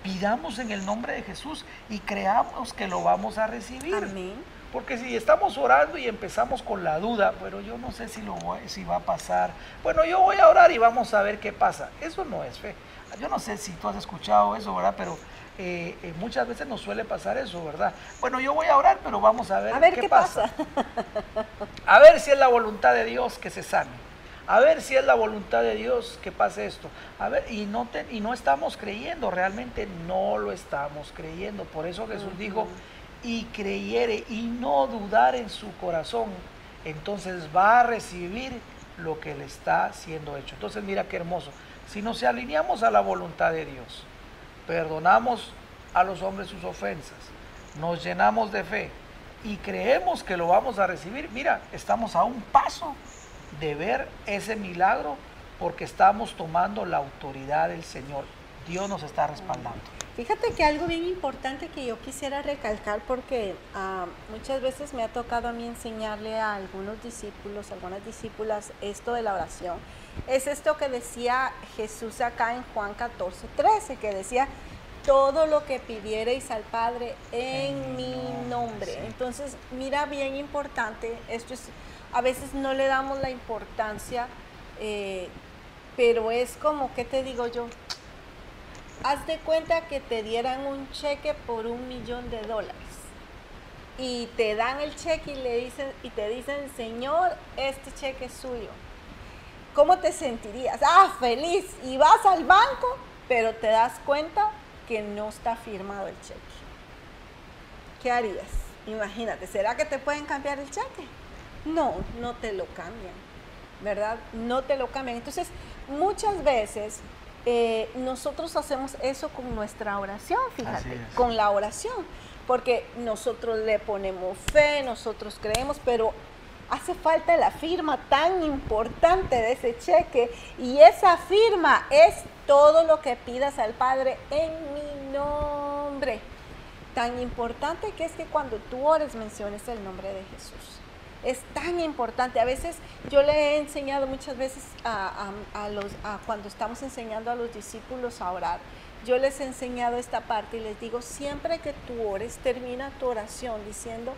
Pidamos en el nombre de Jesús y creamos que lo vamos a recibir. Amén. Porque si estamos orando y empezamos con la duda, pero yo no sé si, lo si va a pasar. Bueno, yo voy a orar y vamos a ver qué pasa. Eso no es fe. Yo no sé si tú has escuchado eso, ¿verdad? Pero eh, eh, muchas veces nos suele pasar eso, ¿verdad? Bueno, yo voy a orar, pero vamos a ver, a ver qué, pasa. a ver si es la voluntad de Dios que se sane. A ver si es la voluntad de Dios que pase esto. A ver, y no, y no estamos creyendo, realmente no lo estamos creyendo. Por eso Jesús dijo, y creyere y no dudar en su corazón, entonces va a recibir lo que le está siendo hecho. Entonces mira qué hermoso. Si nos alineamos a la voluntad de Dios, perdonamos a los hombres sus ofensas, nos llenamos de fe y creemos que lo vamos a recibir, mira, estamos a un paso de ver ese milagro porque estamos tomando la autoridad del Señor. Dios nos está respaldando. Fíjate que algo bien importante que yo quisiera recalcar porque ah, muchas veces me ha tocado a mí enseñarle a algunos discípulos, algunas discípulas esto de la oración. Es esto que decía Jesús acá en Juan 14, 13, que decía, todo lo que pidierais al Padre en, mi nombre. Entonces, mira, bien importante, esto es, a veces no le damos la importancia, eh, pero es como, ¿qué te digo yo? haz de cuenta que te dieran un cheque por un millón de dólares y te dan el cheque y le dicen y te dicen señor este cheque es suyo cómo te sentirías ah feliz y vas al banco pero te das cuenta que no está firmado el cheque. Qué harías imagínate será que te pueden cambiar el cheque no no te lo cambian verdad no te lo cambian. Entonces muchas veces eh, nosotros hacemos eso con nuestra oración, fíjate, con la oración, porque nosotros le ponemos fe, nosotros creemos, pero hace falta la firma tan importante de ese cheque y esa firma es todo lo que pidas al Padre en mi nombre. Tan importante que es que cuando tú ores menciones el nombre de Jesús es tan importante. A veces yo le he enseñado muchas veces a, los, cuando estamos enseñando a los discípulos a orar, yo les he enseñado esta parte y les digo, siempre que tú ores, termina tu oración diciendo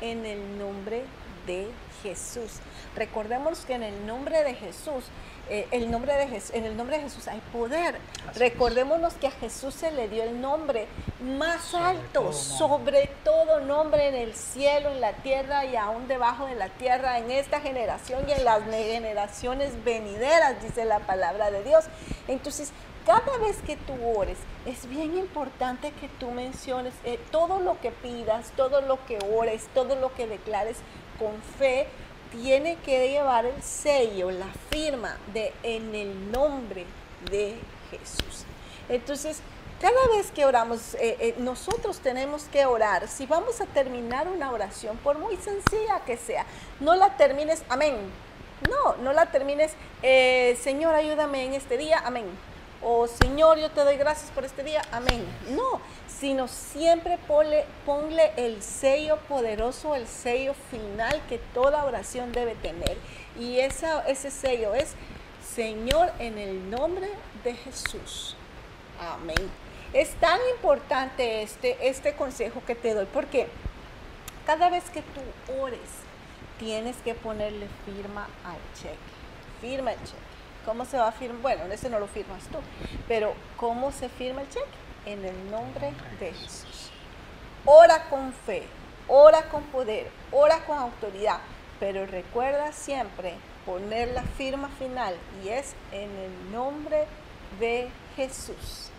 en el nombre de Jesús. Recordemos que en el nombre de Jesús eh, el nombre de Jesús, en el nombre de Jesús hay poder. Recordémonos que a Jesús se le dio el nombre más alto, sobre todo nombre en el cielo, en la tierra y aún debajo de la tierra, en esta generación y en las generaciones venideras, dice la palabra de Dios. Entonces, cada vez que tú ores, es bien importante que tú menciones eh, todo lo que pidas, todo lo que ores, todo lo que declares con fe, tiene que llevar el sello, la firma de en el nombre de Jesús. Entonces, cada vez que oramos, eh, eh, nosotros tenemos que orar. Si vamos a terminar una oración, por muy sencilla que sea, no la termines, amén. No, no la termines, eh, Señor, ayúdame en este día, amén. O Señor, yo te doy gracias por este día, amén. No, sino siempre ponle, el sello poderoso, el sello final que toda oración debe tener. Y esa, ese sello es, Señor, en el nombre de Jesús. Amén. Es tan importante este, este consejo que te doy, porque cada vez que tú ores, tienes que ponerle firma al cheque. Firma el cheque. ¿Cómo se va a firmar? Bueno, ese no lo firmas tú, pero ¿cómo se firma el cheque? En el nombre de Jesús. Ora con fe, ora con poder, ora con autoridad, pero recuerda siempre poner la firma final y es en el nombre de Jesús.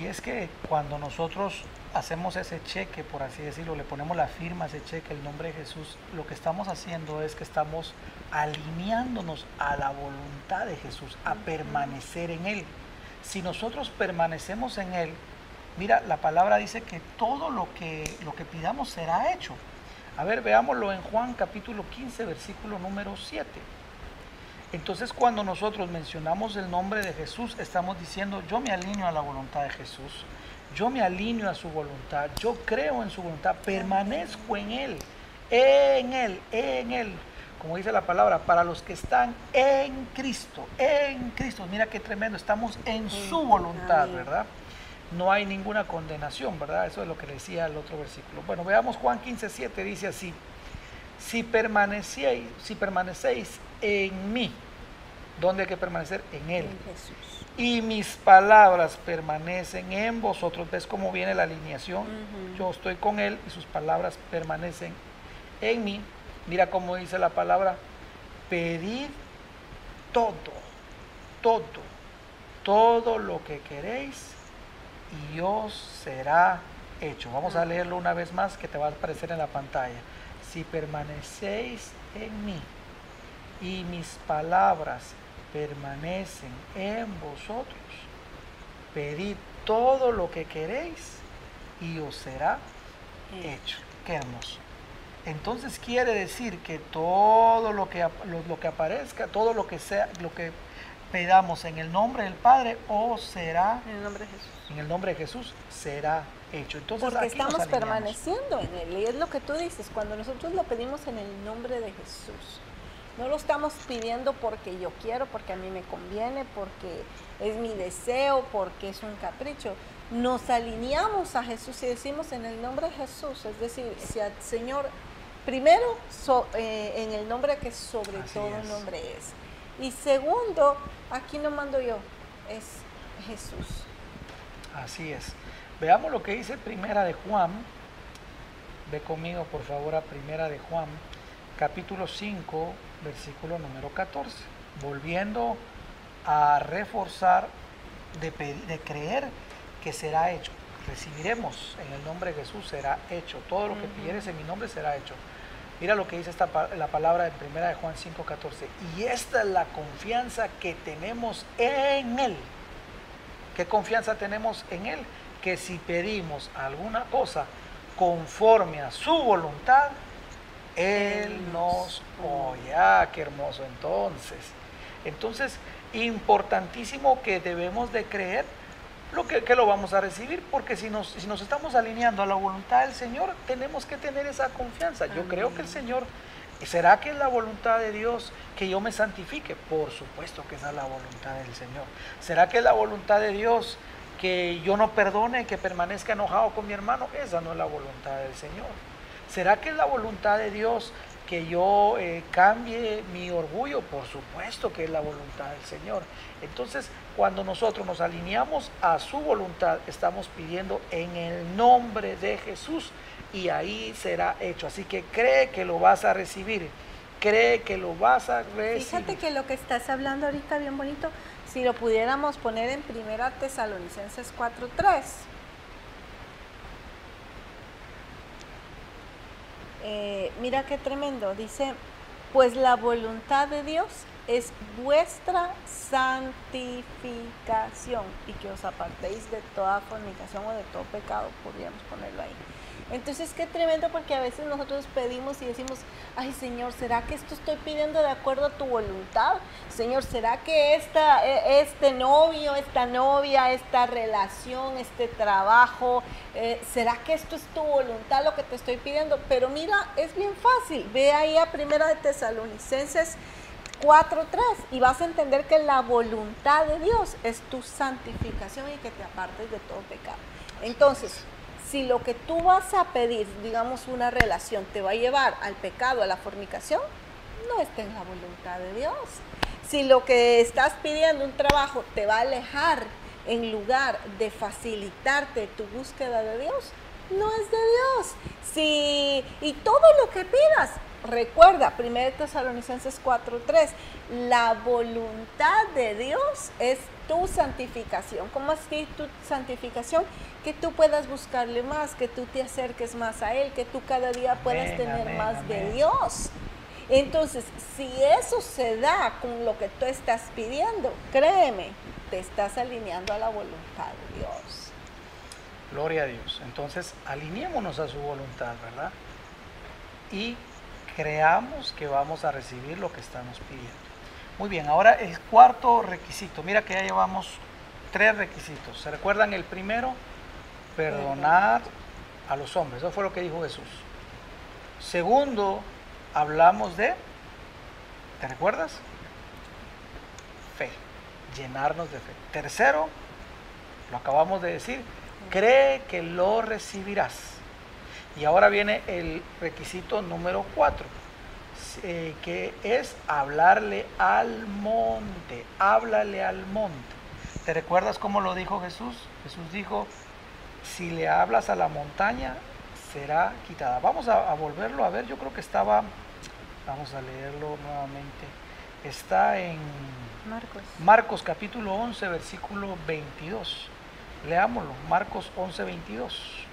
Y es que cuando nosotros hacemos ese cheque, por así decirlo, le ponemos la firma ese cheque, el nombre de Jesús, lo que estamos haciendo es que estamos alineándonos a la voluntad de Jesús, a permanecer en Él si nosotros permanecemos en Él, mira, la palabra dice que todo lo que, lo que pidamos será hecho. A ver, veámoslo en Juan capítulo 15, versículo número 7. Entonces cuando nosotros mencionamos el nombre de Jesús, estamos diciendo, yo me alineo a la voluntad de Jesús, yo me alineo a su voluntad, yo creo en su voluntad, permanezco en Él, en Él, en Él como dice la palabra, para los que están en Cristo, en Cristo. Mira qué tremendo, estamos en su voluntad, ¿verdad? No hay ninguna condenación, ¿verdad? Eso es lo que decía el otro versículo. Bueno, veamos Juan 15, 7, dice así, si permanecéis, si permanecéis en mí, ¿dónde hay que permanecer? En Él. Y mis palabras permanecen en vosotros. ¿Ves cómo viene la alineación? Yo estoy con Él y sus palabras permanecen en mí Mira cómo dice la palabra, pedid todo, todo, todo lo que queréis y os será hecho. Vamos a leerlo una vez más que te va a aparecer en la pantalla. Si permanecéis en mí y mis palabras permanecen en vosotros, pedid todo lo que queréis y os será hecho. Qué hermoso. Entonces quiere decir que todo lo que, lo, que aparezca, todo lo que sea, lo que pedamos en el nombre del Padre o será en el nombre de Jesús. En el nombre de Jesús será hecho. Entonces, Porque estamos permaneciendo en él y es lo que tú dices, cuando nosotros lo pedimos en el nombre de Jesús. No lo estamos pidiendo porque yo quiero, porque a mí me conviene, porque es mi deseo, porque es un capricho. Nos alineamos a Jesús y decimos en el nombre de Jesús, es decir, si al Señor Primero, eh, en el nombre que sobre todo nombre es. Y segundo, aquí no mando yo, es Jesús. Así es. Veamos lo que dice Primera de Juan. Ve conmigo, por favor, a Primera de Juan, capítulo 5, versículo número 14. Volviendo a reforzar de, de creer que será hecho recibiremos en el nombre de Jesús será hecho. Todo lo que pidieres en mi nombre será hecho. Mira lo que dice la palabra en primera de Juan 5:14. Y esta es la confianza que tenemos en Él. ¿Qué confianza tenemos en Él? Que si pedimos alguna cosa conforme a su voluntad, Él nos oye. Ah, qué hermoso entonces. Entonces, importantísimo que debemos de creer lo que, lo vamos a recibir, porque si nos, si nos estamos alineando a la voluntad del Señor, tenemos que tener esa confianza. Yo creo que el Señor, ¿será que es la voluntad de Dios que yo me santifique? Por supuesto que esa es la voluntad del Señor. ¿Será que es la voluntad de Dios que yo no perdone, que permanezca enojado con mi hermano? Esa no es la voluntad del Señor. ¿Será que es la voluntad de Dios que yo eh, cambie mi orgullo? Por supuesto que es la voluntad del Señor. Entonces, cuando nosotros nos alineamos a su voluntad, estamos pidiendo en el nombre de Jesús y ahí será hecho. Así que cree que lo vas a recibir. Cree que lo vas a recibir. Fíjate que lo que estás hablando ahorita bien bonito, si lo pudiéramos poner en primera Tesalonicenses 4:3. Eh, mira qué tremendo, dice, pues la voluntad de Dios es vuestra santificación y que os apartéis de toda fornicación o de todo pecado, podríamos ponerlo ahí. Entonces, qué tremendo porque a veces nosotros pedimos y decimos, ay Señor, ¿será que esto estoy pidiendo de acuerdo a tu voluntad? Señor, ¿será que esta, e, este novio, esta novia, esta relación, este trabajo, eh, ¿será que esto es tu voluntad lo que te estoy pidiendo? Pero mira, es bien fácil. Ve ahí a Primera de Tesalonicenses 4.3 y vas a entender que la voluntad de Dios es tu santificación y que te apartes de todo pecado. Entonces, si lo que tú vas a pedir, digamos una relación, te va a llevar al pecado, a la fornicación, no está en la voluntad de Dios. Si lo que estás pidiendo, un trabajo, te va a alejar en lugar de facilitarte tu búsqueda de Dios, no es de Dios. Si, y todo lo que pidas, recuerda, 1 Tesalonicenses 4:3, la voluntad de Dios es tu santificación. ¿Cómo así tu santificación? Que tú puedas buscarle más, que tú te acerques más a Él, que tú cada día puedas tener más de Dios. Entonces, si eso se da con lo que tú estás pidiendo, créeme, te estás alineando a la voluntad de Dios. Gloria a Dios. Entonces, alineémonos a su voluntad, ¿verdad? Y creamos que vamos a recibir lo que estamos pidiendo. Muy bien, ahora el cuarto requisito. Mira que ya llevamos tres requisitos. ¿Se recuerdan el primero? Perdonar a los hombres. Eso fue lo que dijo Jesús. Segundo, hablamos de, ¿te recuerdas? Fe, llenarnos de fe. Tercero, lo acabamos de decir, cree que lo recibirás. Y ahora viene el requisito número cuatro eh, que es hablarle al monte, háblale al monte. ¿Te recuerdas cómo lo dijo Jesús? Jesús dijo, si le hablas a la montaña, será quitada. Vamos a, volverlo a ver, yo creo que estaba, vamos a leerlo nuevamente, está en Marcos, Marcos capítulo 11, versículo 22. Leámoslo, Marcos 11, 22.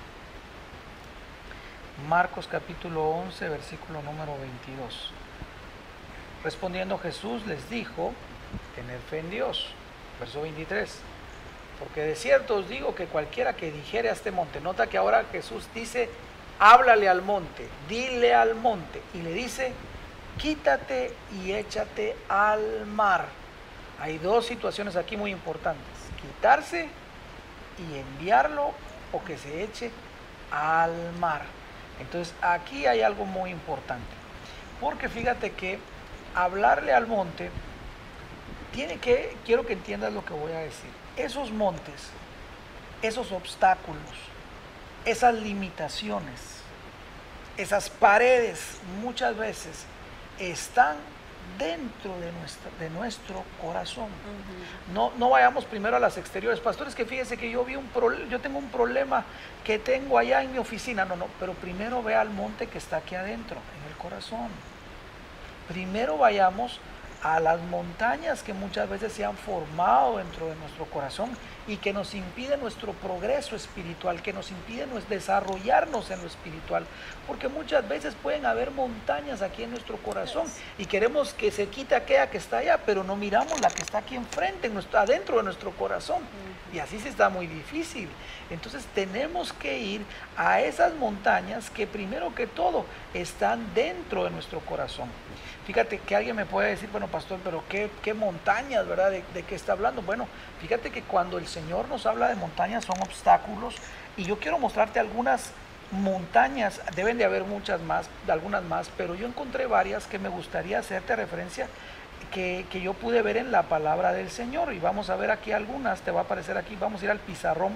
Marcos capítulo 11, versículo número 22. Respondiendo Jesús les dijo, tener fe en Dios. Verso 23. Porque de cierto os digo que cualquiera que dijere a este monte, nota que ahora Jesús dice, háblale al monte, dile al monte, y le dice, quítate y échate al mar. Hay dos situaciones aquí muy importantes, quitarse y enviarlo o que se eche al mar. Entonces aquí hay algo muy importante, porque fíjate que hablarle al monte tiene que, quiero que entiendas lo que voy a decir, esos montes, esos obstáculos, esas limitaciones, esas paredes muchas veces están dentro de nuestro, de nuestro corazón. no, no vayamos primero a las exteriores. Pastores, que fíjese que yo vi un yo tengo un problema que tengo allá en mi oficina. No, no, pero primero ve al monte que está aquí adentro, en el corazón. Primero vayamos a las montañas que muchas veces se han formado dentro de nuestro corazón y que nos impiden nuestro progreso espiritual, que nos impiden desarrollarnos en lo espiritual, porque muchas veces pueden haber montañas aquí en nuestro corazón y queremos que se quite aquella que está allá, pero no miramos la que está aquí enfrente, adentro de nuestro corazón. Y así se está muy difícil. Entonces tenemos que ir a esas montañas que primero que todo están dentro de nuestro corazón. Fíjate que alguien me puede decir, bueno, pastor, pero qué, qué montañas, ¿verdad? ¿De, ¿De, qué está hablando? Bueno, fíjate que cuando el Señor nos habla de montañas son obstáculos y yo quiero mostrarte algunas montañas, deben de haber muchas más, algunas más, pero yo encontré varias que me gustaría hacerte referencia que, que yo pude ver en la palabra del Señor y vamos a ver aquí algunas, te va a aparecer aquí, vamos a ir al pizarrón.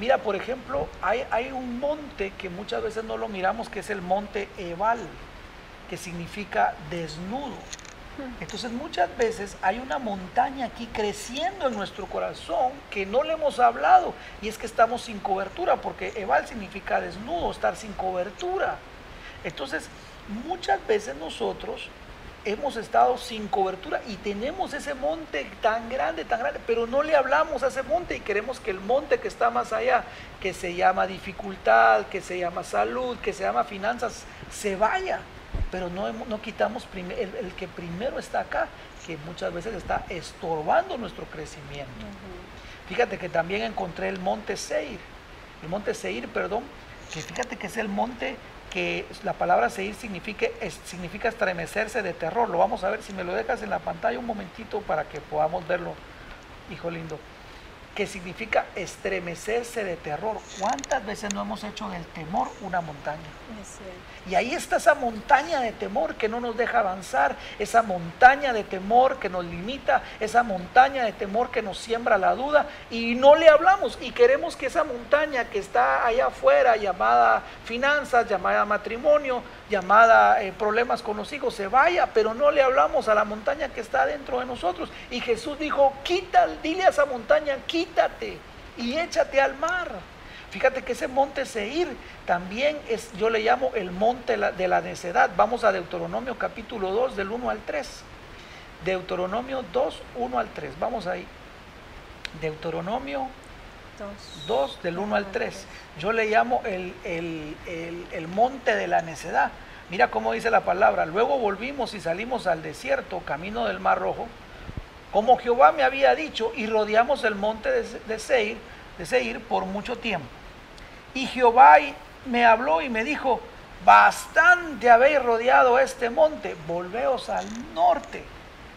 Mira, por ejemplo, hay, hay un monte que muchas veces no lo miramos, que es el monte Ebal, que significa desnudo. Entonces muchas veces hay una montaña aquí creciendo en nuestro corazón que no le hemos hablado y es que estamos sin cobertura porque Ebal significa desnudo, estar sin cobertura. Entonces muchas veces nosotros hemos estado sin cobertura y tenemos ese monte tan grande, tan grande, pero no le hablamos a ese monte y queremos que el monte que está más allá, que se llama dificultad, que se llama salud, que se llama finanzas, se vaya. Pero no, no quitamos el, que primero está acá, que muchas veces está estorbando nuestro crecimiento. Fíjate que también encontré el monte Seir, el monte Seir, perdón, que fíjate que es el monte que la palabra seguir significa, significa estremecerse de terror. Lo vamos a ver, si me lo dejas en la pantalla un momentito para que podamos verlo, hijo lindo. Que significa estremecerse de terror. ¿Cuántas veces no hemos hecho del temor una montaña? Y ahí está esa montaña de temor que no nos deja avanzar, esa montaña de temor que nos limita, esa montaña de temor que nos siembra la duda y no le hablamos y queremos que esa montaña que está allá afuera, llamada finanzas, llamada matrimonio, llamada eh, problemas con los hijos, se vaya, pero no le hablamos a la montaña que está dentro de nosotros. Y Jesús dijo, quita, dile a esa montaña, quítate y échate al mar. Fíjate que ese monte Seir también es, yo le llamo el monte de la necedad. Vamos a Deuteronomio capítulo 2 del 1 al 3. Deuteronomio 2, 1 al 3. Vamos ahí. Deuteronomio 2, del 1 al 3. Yo le llamo el, el monte de la necedad. Mira cómo dice la palabra. Luego volvimos y salimos al desierto, camino del Mar Rojo, como Jehová me había dicho, y rodeamos el monte de, Seir, de Seir por mucho tiempo. Y Jehová me habló y me dijo, bastante habéis rodeado este monte, volveos al norte.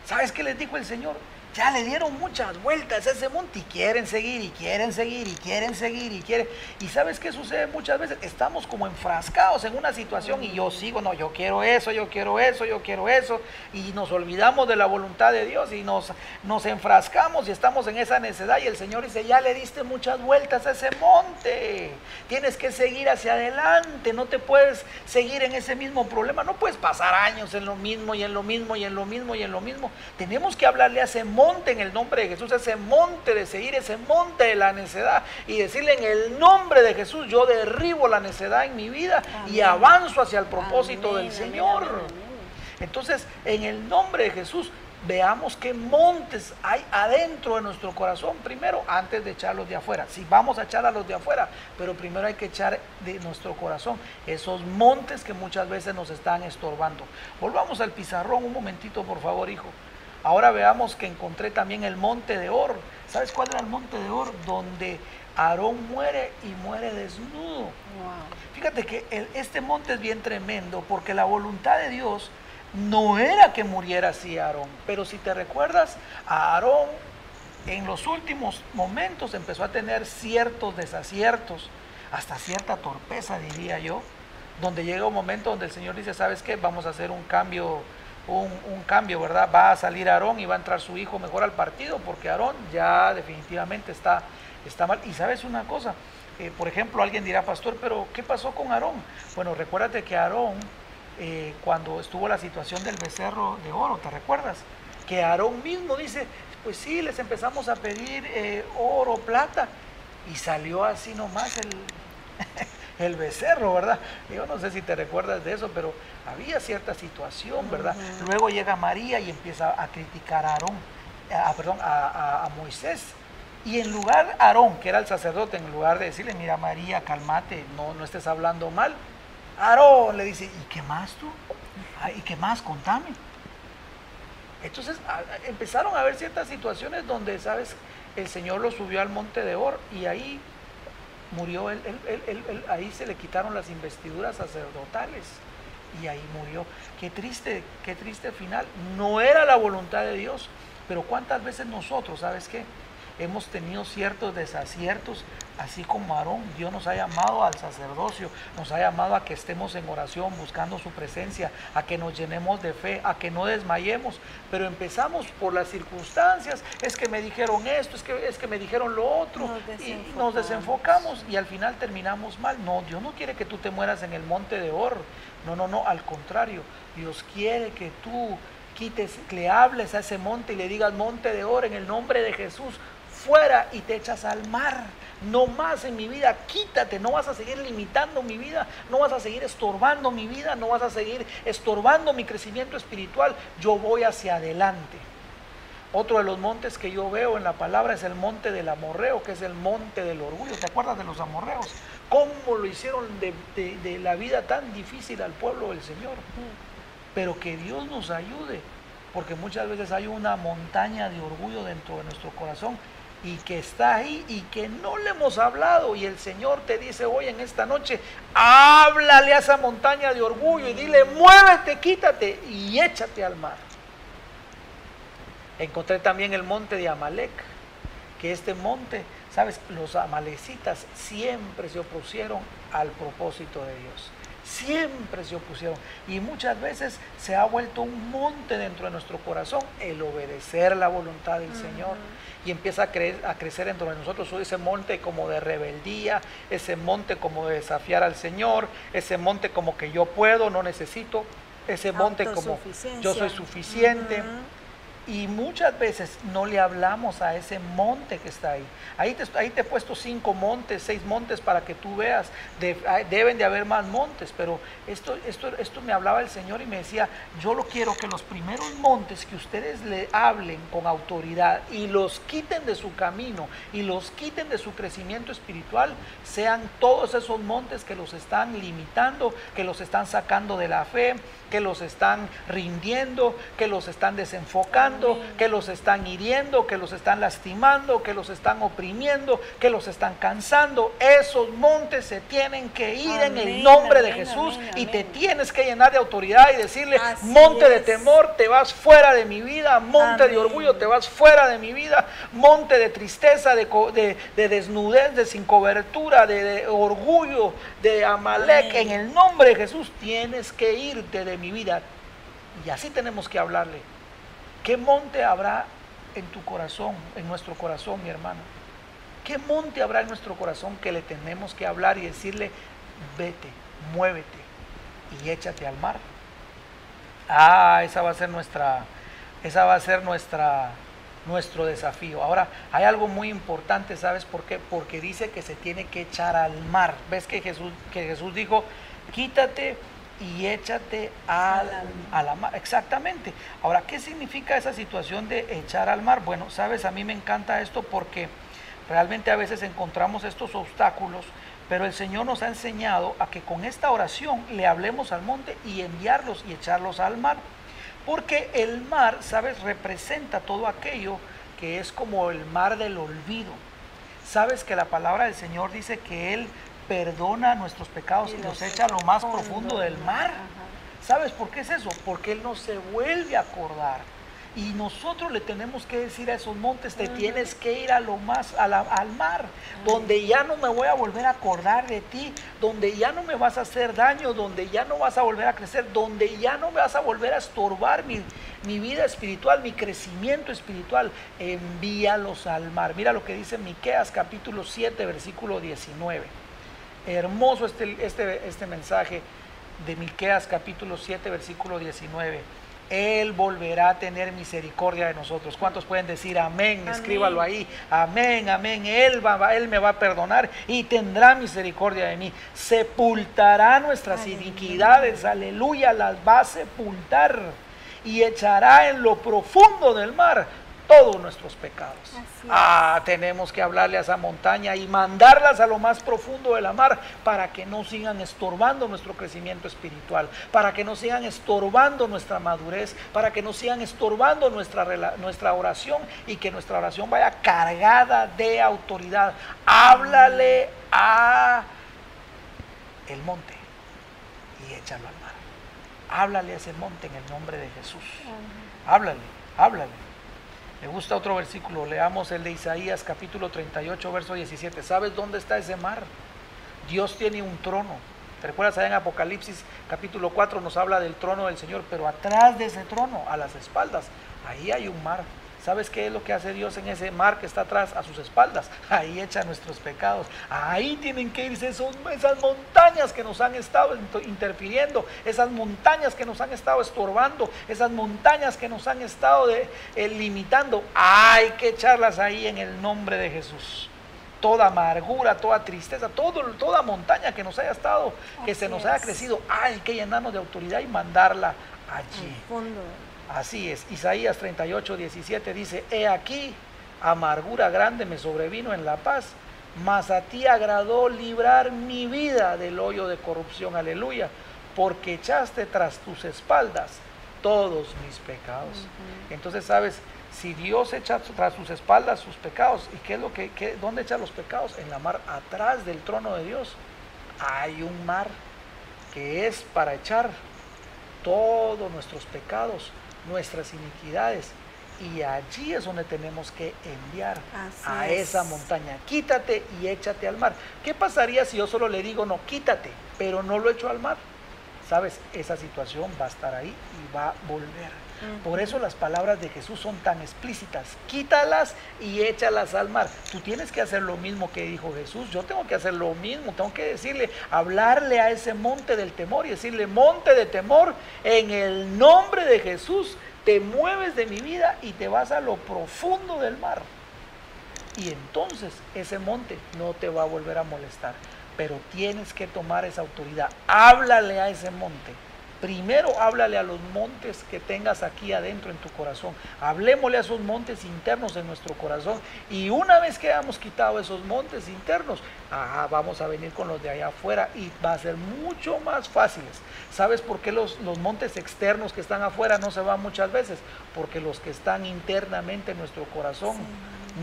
¿Sabes qué les dijo el Señor? Ya le dieron muchas vueltas a ese monte y quieren seguir y quieren seguir y quieren seguir y quieren. ¿Y sabes qué sucede muchas veces? Estamos como enfrascados en una situación y yo sigo, no, yo quiero eso, yo quiero eso, yo quiero eso y nos olvidamos de la voluntad de Dios y nos, nos enfrascamos y estamos en esa necesidad y el Señor dice, ya le diste muchas vueltas a ese monte, tienes que seguir hacia adelante, no te puedes seguir en ese mismo problema, no puedes pasar años en lo mismo y en lo mismo y en lo mismo y en lo mismo. Tenemos que hablarle a ese monte monte en el nombre de Jesús, ese monte de seguir, ese monte de la necedad y decirle en el nombre de Jesús, yo derribo la necedad en mi vida y avanzo hacia el propósito del Señor. Entonces, en el nombre de Jesús, veamos qué montes hay adentro de nuestro corazón primero antes de echarlos de afuera. Si vamos a echar a los de afuera, pero primero hay que echar de nuestro corazón esos montes que muchas veces nos están estorbando. Volvamos al pizarrón un momentito, por favor, hijo. Ahora veamos que encontré también el monte de Or. ¿Sabes cuál era el monte de Or? Donde Aarón muere y muere desnudo. Fíjate que este monte es bien tremendo porque la voluntad de Dios no era que muriera así Aarón. Pero si te recuerdas, Aarón en los últimos momentos empezó a tener ciertos desaciertos, hasta cierta torpeza diría yo, donde llega un momento donde el Señor dice, ¿sabes qué? Vamos a hacer un cambio un, cambio, ¿verdad? Va a salir Aarón y va a entrar su hijo mejor al partido, porque Aarón ya definitivamente está, está mal. Y sabes una cosa, eh, por ejemplo, alguien dirá, pastor, pero ¿qué pasó con Aarón? Bueno, recuérdate que Aarón, eh, cuando estuvo la situación del becerro de oro, ¿te recuerdas? Que Aarón mismo dice, pues sí, les empezamos a pedir eh, oro, plata, y salió así nomás el, el becerro, ¿verdad? Yo no sé si te recuerdas de eso, pero había cierta situación, ¿verdad? Luego llega María y empieza a criticar a Aarón, a, perdón, a, Moisés. Y en lugar, Aarón, que era el sacerdote, en lugar de decirle, mira María, cálmate, no, no estés hablando mal, Aarón le dice, ¿y qué más tú? Ah, ¿Y qué más? Contame. Entonces empezaron a haber ciertas situaciones donde, ¿sabes? El Señor lo subió al monte de Or y ahí murió, él, ahí se le quitaron las investiduras sacerdotales y ahí murió. Qué triste, qué triste final. No era la voluntad de Dios, pero cuántas veces nosotros, ¿sabes qué? Hemos tenido ciertos desaciertos así como Aarón, Dios nos ha llamado al sacerdocio, nos ha llamado a que estemos en oración buscando su presencia, a que nos llenemos de fe, a que no desmayemos, pero empezamos por las circunstancias, es que me dijeron esto, es que, es que me dijeron lo otro, y nos desenfocamos. y al final terminamos mal. No, Dios no quiere que tú te mueras en el monte de oro, no, no, no, al contrario, Dios quiere que tú quites, le hables a ese monte y le digas monte de oro en el nombre de Jesús, fuera y te echas al mar no más en mi vida, quítate, no vas a seguir limitando mi vida, no vas a seguir estorbando mi vida, no vas a seguir estorbando mi crecimiento espiritual, yo voy hacia adelante. Otro de los montes que yo veo en la palabra es el monte del amorreo, que es el monte del orgullo. ¿Te acuerdas de los amorreos? ¿Cómo lo hicieron de, la vida tan difícil al pueblo del Señor? Pero que Dios nos ayude, porque muchas veces hay una montaña de orgullo dentro de nuestro corazón y que está ahí y que no le hemos hablado. Y el Señor te dice hoy en esta noche, háblale a esa montaña de orgullo y dile, muévete, quítate y échate al mar. Encontré también el monte de Amalek, que este monte, sabes, los amalecitas siempre se opusieron al propósito de Dios siempre se opusieron. Y muchas veces se ha vuelto un monte dentro de nuestro corazón el obedecer la voluntad del Señor. Y empieza a, a crecer dentro de nosotros ese monte como de rebeldía, ese monte como de desafiar al Señor, ese monte como que yo puedo, no necesito, ese monte como yo soy suficiente y muchas veces no le hablamos a ese monte que está ahí. Ahí te, ahí te he puesto cinco montes, seis montes para que tú veas. deben de haber más montes, pero esto, esto, esto me hablaba el Señor y me decía, yo lo quiero que los primeros montes que ustedes le hablen con autoridad y los quiten de su camino y los quiten de su crecimiento espiritual, sean todos esos montes que los están limitando, que los están sacando de la fe, que los están rindiendo, que los están desenfocando, que los están hiriendo, que los están lastimando, que los están oprimiendo, que los están cansando. Esos montes se tienen que ir en el nombre de Jesús y te tienes que llenar de autoridad y decirle, monte de temor, te vas fuera de mi vida, monte de orgullo, te vas fuera de mi vida, monte de tristeza, de, desnudez, de sin cobertura, de, de orgullo, de Amalek, en el nombre de Jesús tienes que irte de mi vida. Y así tenemos que hablarle. ¿Qué monte habrá en tu corazón, en nuestro corazón, mi hermano? ¿Qué monte habrá en nuestro corazón que le tenemos que hablar y decirle, vete, muévete y échate al mar? Ah, esa va a ser nuestra, esa va a ser nuestra, nuestro desafío. Ahora, hay algo muy importante, ¿sabes por qué? Porque dice que se tiene que echar al mar. ¿Ves que Jesús, que Jesús dijo, quítate y échate al, a la mar. Exactamente. Ahora, ¿qué significa esa situación de echar al mar? Bueno, sabes, a mí me encanta esto porque realmente a veces encontramos estos obstáculos, pero el Señor nos ha enseñado a que con esta oración le hablemos al monte y enviarlos y echarlos al mar. Porque el mar, sabes, representa todo aquello que es como el mar del olvido. Sabes que la palabra del Señor dice que Él perdona nuestros pecados y, los echa a lo más profundo del mar. ¿Sabes por qué es eso? Porque Él no se vuelve a acordar. Y nosotros le tenemos que decir a esos montes, te tienes que ir a lo más, al mar, donde ya no me voy a volver a acordar de ti, donde ya no me vas a hacer daño, donde ya no vas a volver a crecer, donde ya no me vas a volver a estorbar mi, mi vida espiritual, mi crecimiento espiritual. Envíalos al mar. Mira lo que dice Miqueas capítulo 7, versículo 19. Hermoso este, este, este mensaje de Miqueas capítulo 7 versículo 19. Él volverá a tener misericordia de nosotros. ¿Cuántos pueden decir amén? Escríbalo ahí. Amén, amén. Él, va, él me va a perdonar y tendrá misericordia de mí. Sepultará nuestras iniquidades. Aleluya, las va a sepultar. Y echará en lo profundo del mar todos nuestros pecados. Ah, tenemos que hablarle a esa montaña y mandarlas a lo más profundo de la mar para que no sigan estorbando nuestro crecimiento espiritual, para que no sigan estorbando nuestra madurez, para que no sigan estorbando nuestra, nuestra oración y que nuestra oración vaya cargada de autoridad. Háblale a el monte y échalo al mar. Háblale a ese monte en el nombre de Jesús. Háblale, háblale. Me gusta otro versículo, leamos el de Isaías capítulo 38, verso 17. ¿Sabes dónde está ese mar? Dios tiene un trono. ¿Te recuerdas allá en Apocalipsis capítulo 4 nos habla del trono del Señor, pero atrás de ese trono, a las espaldas, ahí hay un mar. ¿Sabes qué es lo que hace Dios en ese mar que está atrás a sus espaldas? Ahí echa nuestros pecados. Ahí tienen que irse esas montañas que nos han estado interfiriendo, esas montañas que nos han estado estorbando, esas montañas que nos han estado eh, limitando. Hay que echarlas ahí en el nombre de Jesús toda amargura, toda tristeza, todo, toda montaña que nos haya estado, que se nos haya crecido, hay que llenarnos de autoridad y mandarla allí. Así es, Isaías 38, 17 dice, he aquí, amargura grande me sobrevino en la paz, mas a ti agradó librar mi vida del hoyo de corrupción, aleluya, porque echaste tras tus espaldas todos mis pecados. Entonces, ¿sabes? Si Dios echa tras sus espaldas sus pecados, ¿y qué es lo que, qué, dónde echa los pecados? En la mar, atrás del trono de Dios. Hay un mar que es para echar todos nuestros pecados, nuestras iniquidades. Y allí es donde tenemos que enviar a esa montaña. Quítate y échate al mar. ¿Qué pasaría si yo solo le digo, no, quítate, pero no lo echo al mar? Sabes, esa situación va a estar ahí y va a volver. Por eso las palabras de Jesús son tan explícitas. Quítalas y échalas al mar. Tú tienes que hacer lo mismo que dijo Jesús. Yo tengo que hacer lo mismo. Tengo que decirle, hablarle a ese monte del temor y decirle, monte de temor, en el nombre de Jesús, te mueves de mi vida y te vas a lo profundo del mar. Y entonces ese monte no te va a volver a molestar. Pero tienes que tomar esa autoridad. Háblale a ese monte Primero háblale a los montes que tengas aquí adentro en tu corazón. Hablemosle a esos montes internos en nuestro corazón. Y una vez que hayamos quitado esos montes internos, vamos a venir con los de allá afuera y va a ser mucho más fáciles. ¿Sabes por qué los, los montes externos que están afuera no se van muchas veces? Porque los que están internamente en nuestro corazón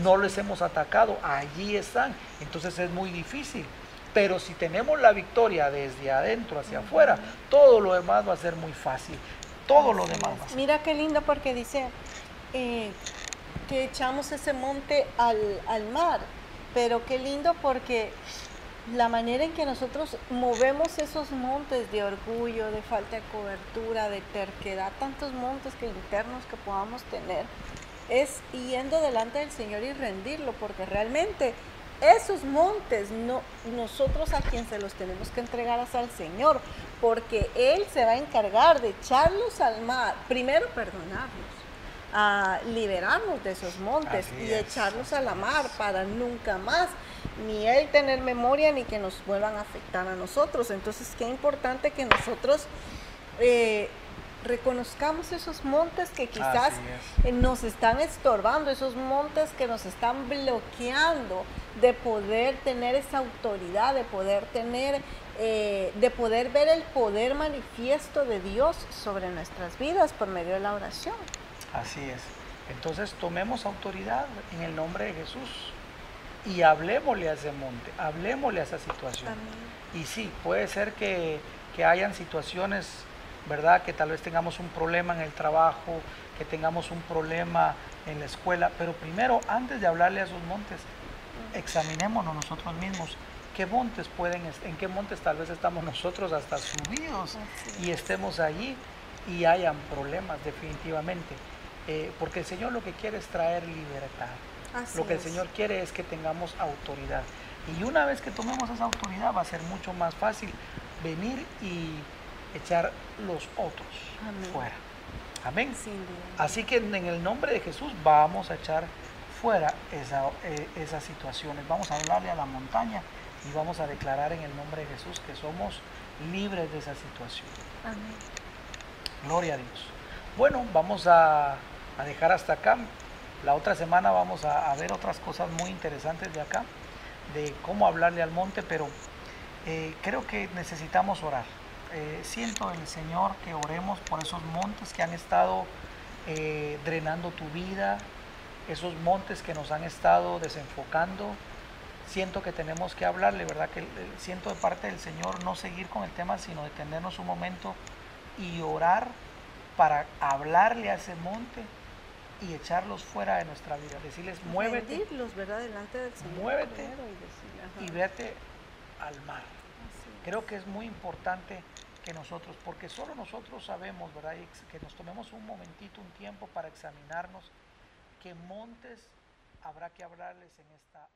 no les hemos atacado. Allí están. Entonces es muy difícil. Pero si tenemos la victoria desde adentro hacia afuera, todo lo demás va a ser muy fácil. Todo lo demás va a ser. Mira qué lindo porque dice eh, que echamos ese monte al, al mar. Pero qué lindo porque la manera en que nosotros movemos esos montes de orgullo, de falta de cobertura, de terquedad, tantos montes que internos que podamos tener, es yendo delante del Señor y rendirlo, porque realmente esos montes, no, nosotros a quien se los tenemos que entregar es al Señor, porque Él se va a encargar de echarlos al mar, primero perdonarlos, a liberarnos de esos montes y echarlos a la mar para nunca más ni Él tener memoria ni que nos vuelvan a afectar a nosotros. Entonces, qué importante que nosotros... Eh, reconozcamos esos montes que quizás nos están estorbando, esos montes que nos están bloqueando de poder tener esa autoridad, de poder tener, eh, de poder ver el poder manifiesto de Dios sobre nuestras vidas por medio de la oración. Así es. Entonces tomemos autoridad en el nombre de Jesús y hablemosle a ese monte, hablemosle a esa situación. Y sí, puede ser que, que hayan situaciones ¿verdad? Que tal vez tengamos un problema en el trabajo, que tengamos un problema en la escuela, pero primero, antes de hablarle a esos montes, examinémonos nosotros mismos. ¿Qué montes pueden, en qué montes tal vez estamos nosotros hasta subidos y estemos allí y hayan problemas definitivamente? Eh, porque el Señor lo que quiere es traer libertad. lo que el Señor quiere es que tengamos autoridad. Y una vez que tomemos esa autoridad va a ser mucho más fácil venir y echar los otros fuera. Amén. Así que en el nombre de Jesús vamos a echar fuera esa, eh, esas situaciones. Vamos a hablarle a la montaña y vamos a declarar en el nombre de Jesús que somos libres de esa situación. Amén. Gloria a Dios. Bueno, vamos a, dejar hasta acá. La otra semana vamos a, ver otras cosas muy interesantes de acá, de cómo hablarle al monte, pero eh, creo que necesitamos orar. Eh, siento el Señor que oremos por esos montes que han estado eh, drenando tu vida, esos montes que nos han estado desenfocando. Siento que tenemos que hablarle, ¿verdad? Que siento de parte del Señor no seguir con el tema, sino detenernos un momento y orar para hablarle a ese monte y echarlos fuera de nuestra vida. Decirles, muévete. ¿verdad? Delante del Señor. Muévete y vete al mar. Creo que es muy importante que nosotros, porque solo nosotros sabemos, ¿verdad? Que nos tomemos un momentito, un tiempo para examinarnos qué montes habrá que hablarles en esta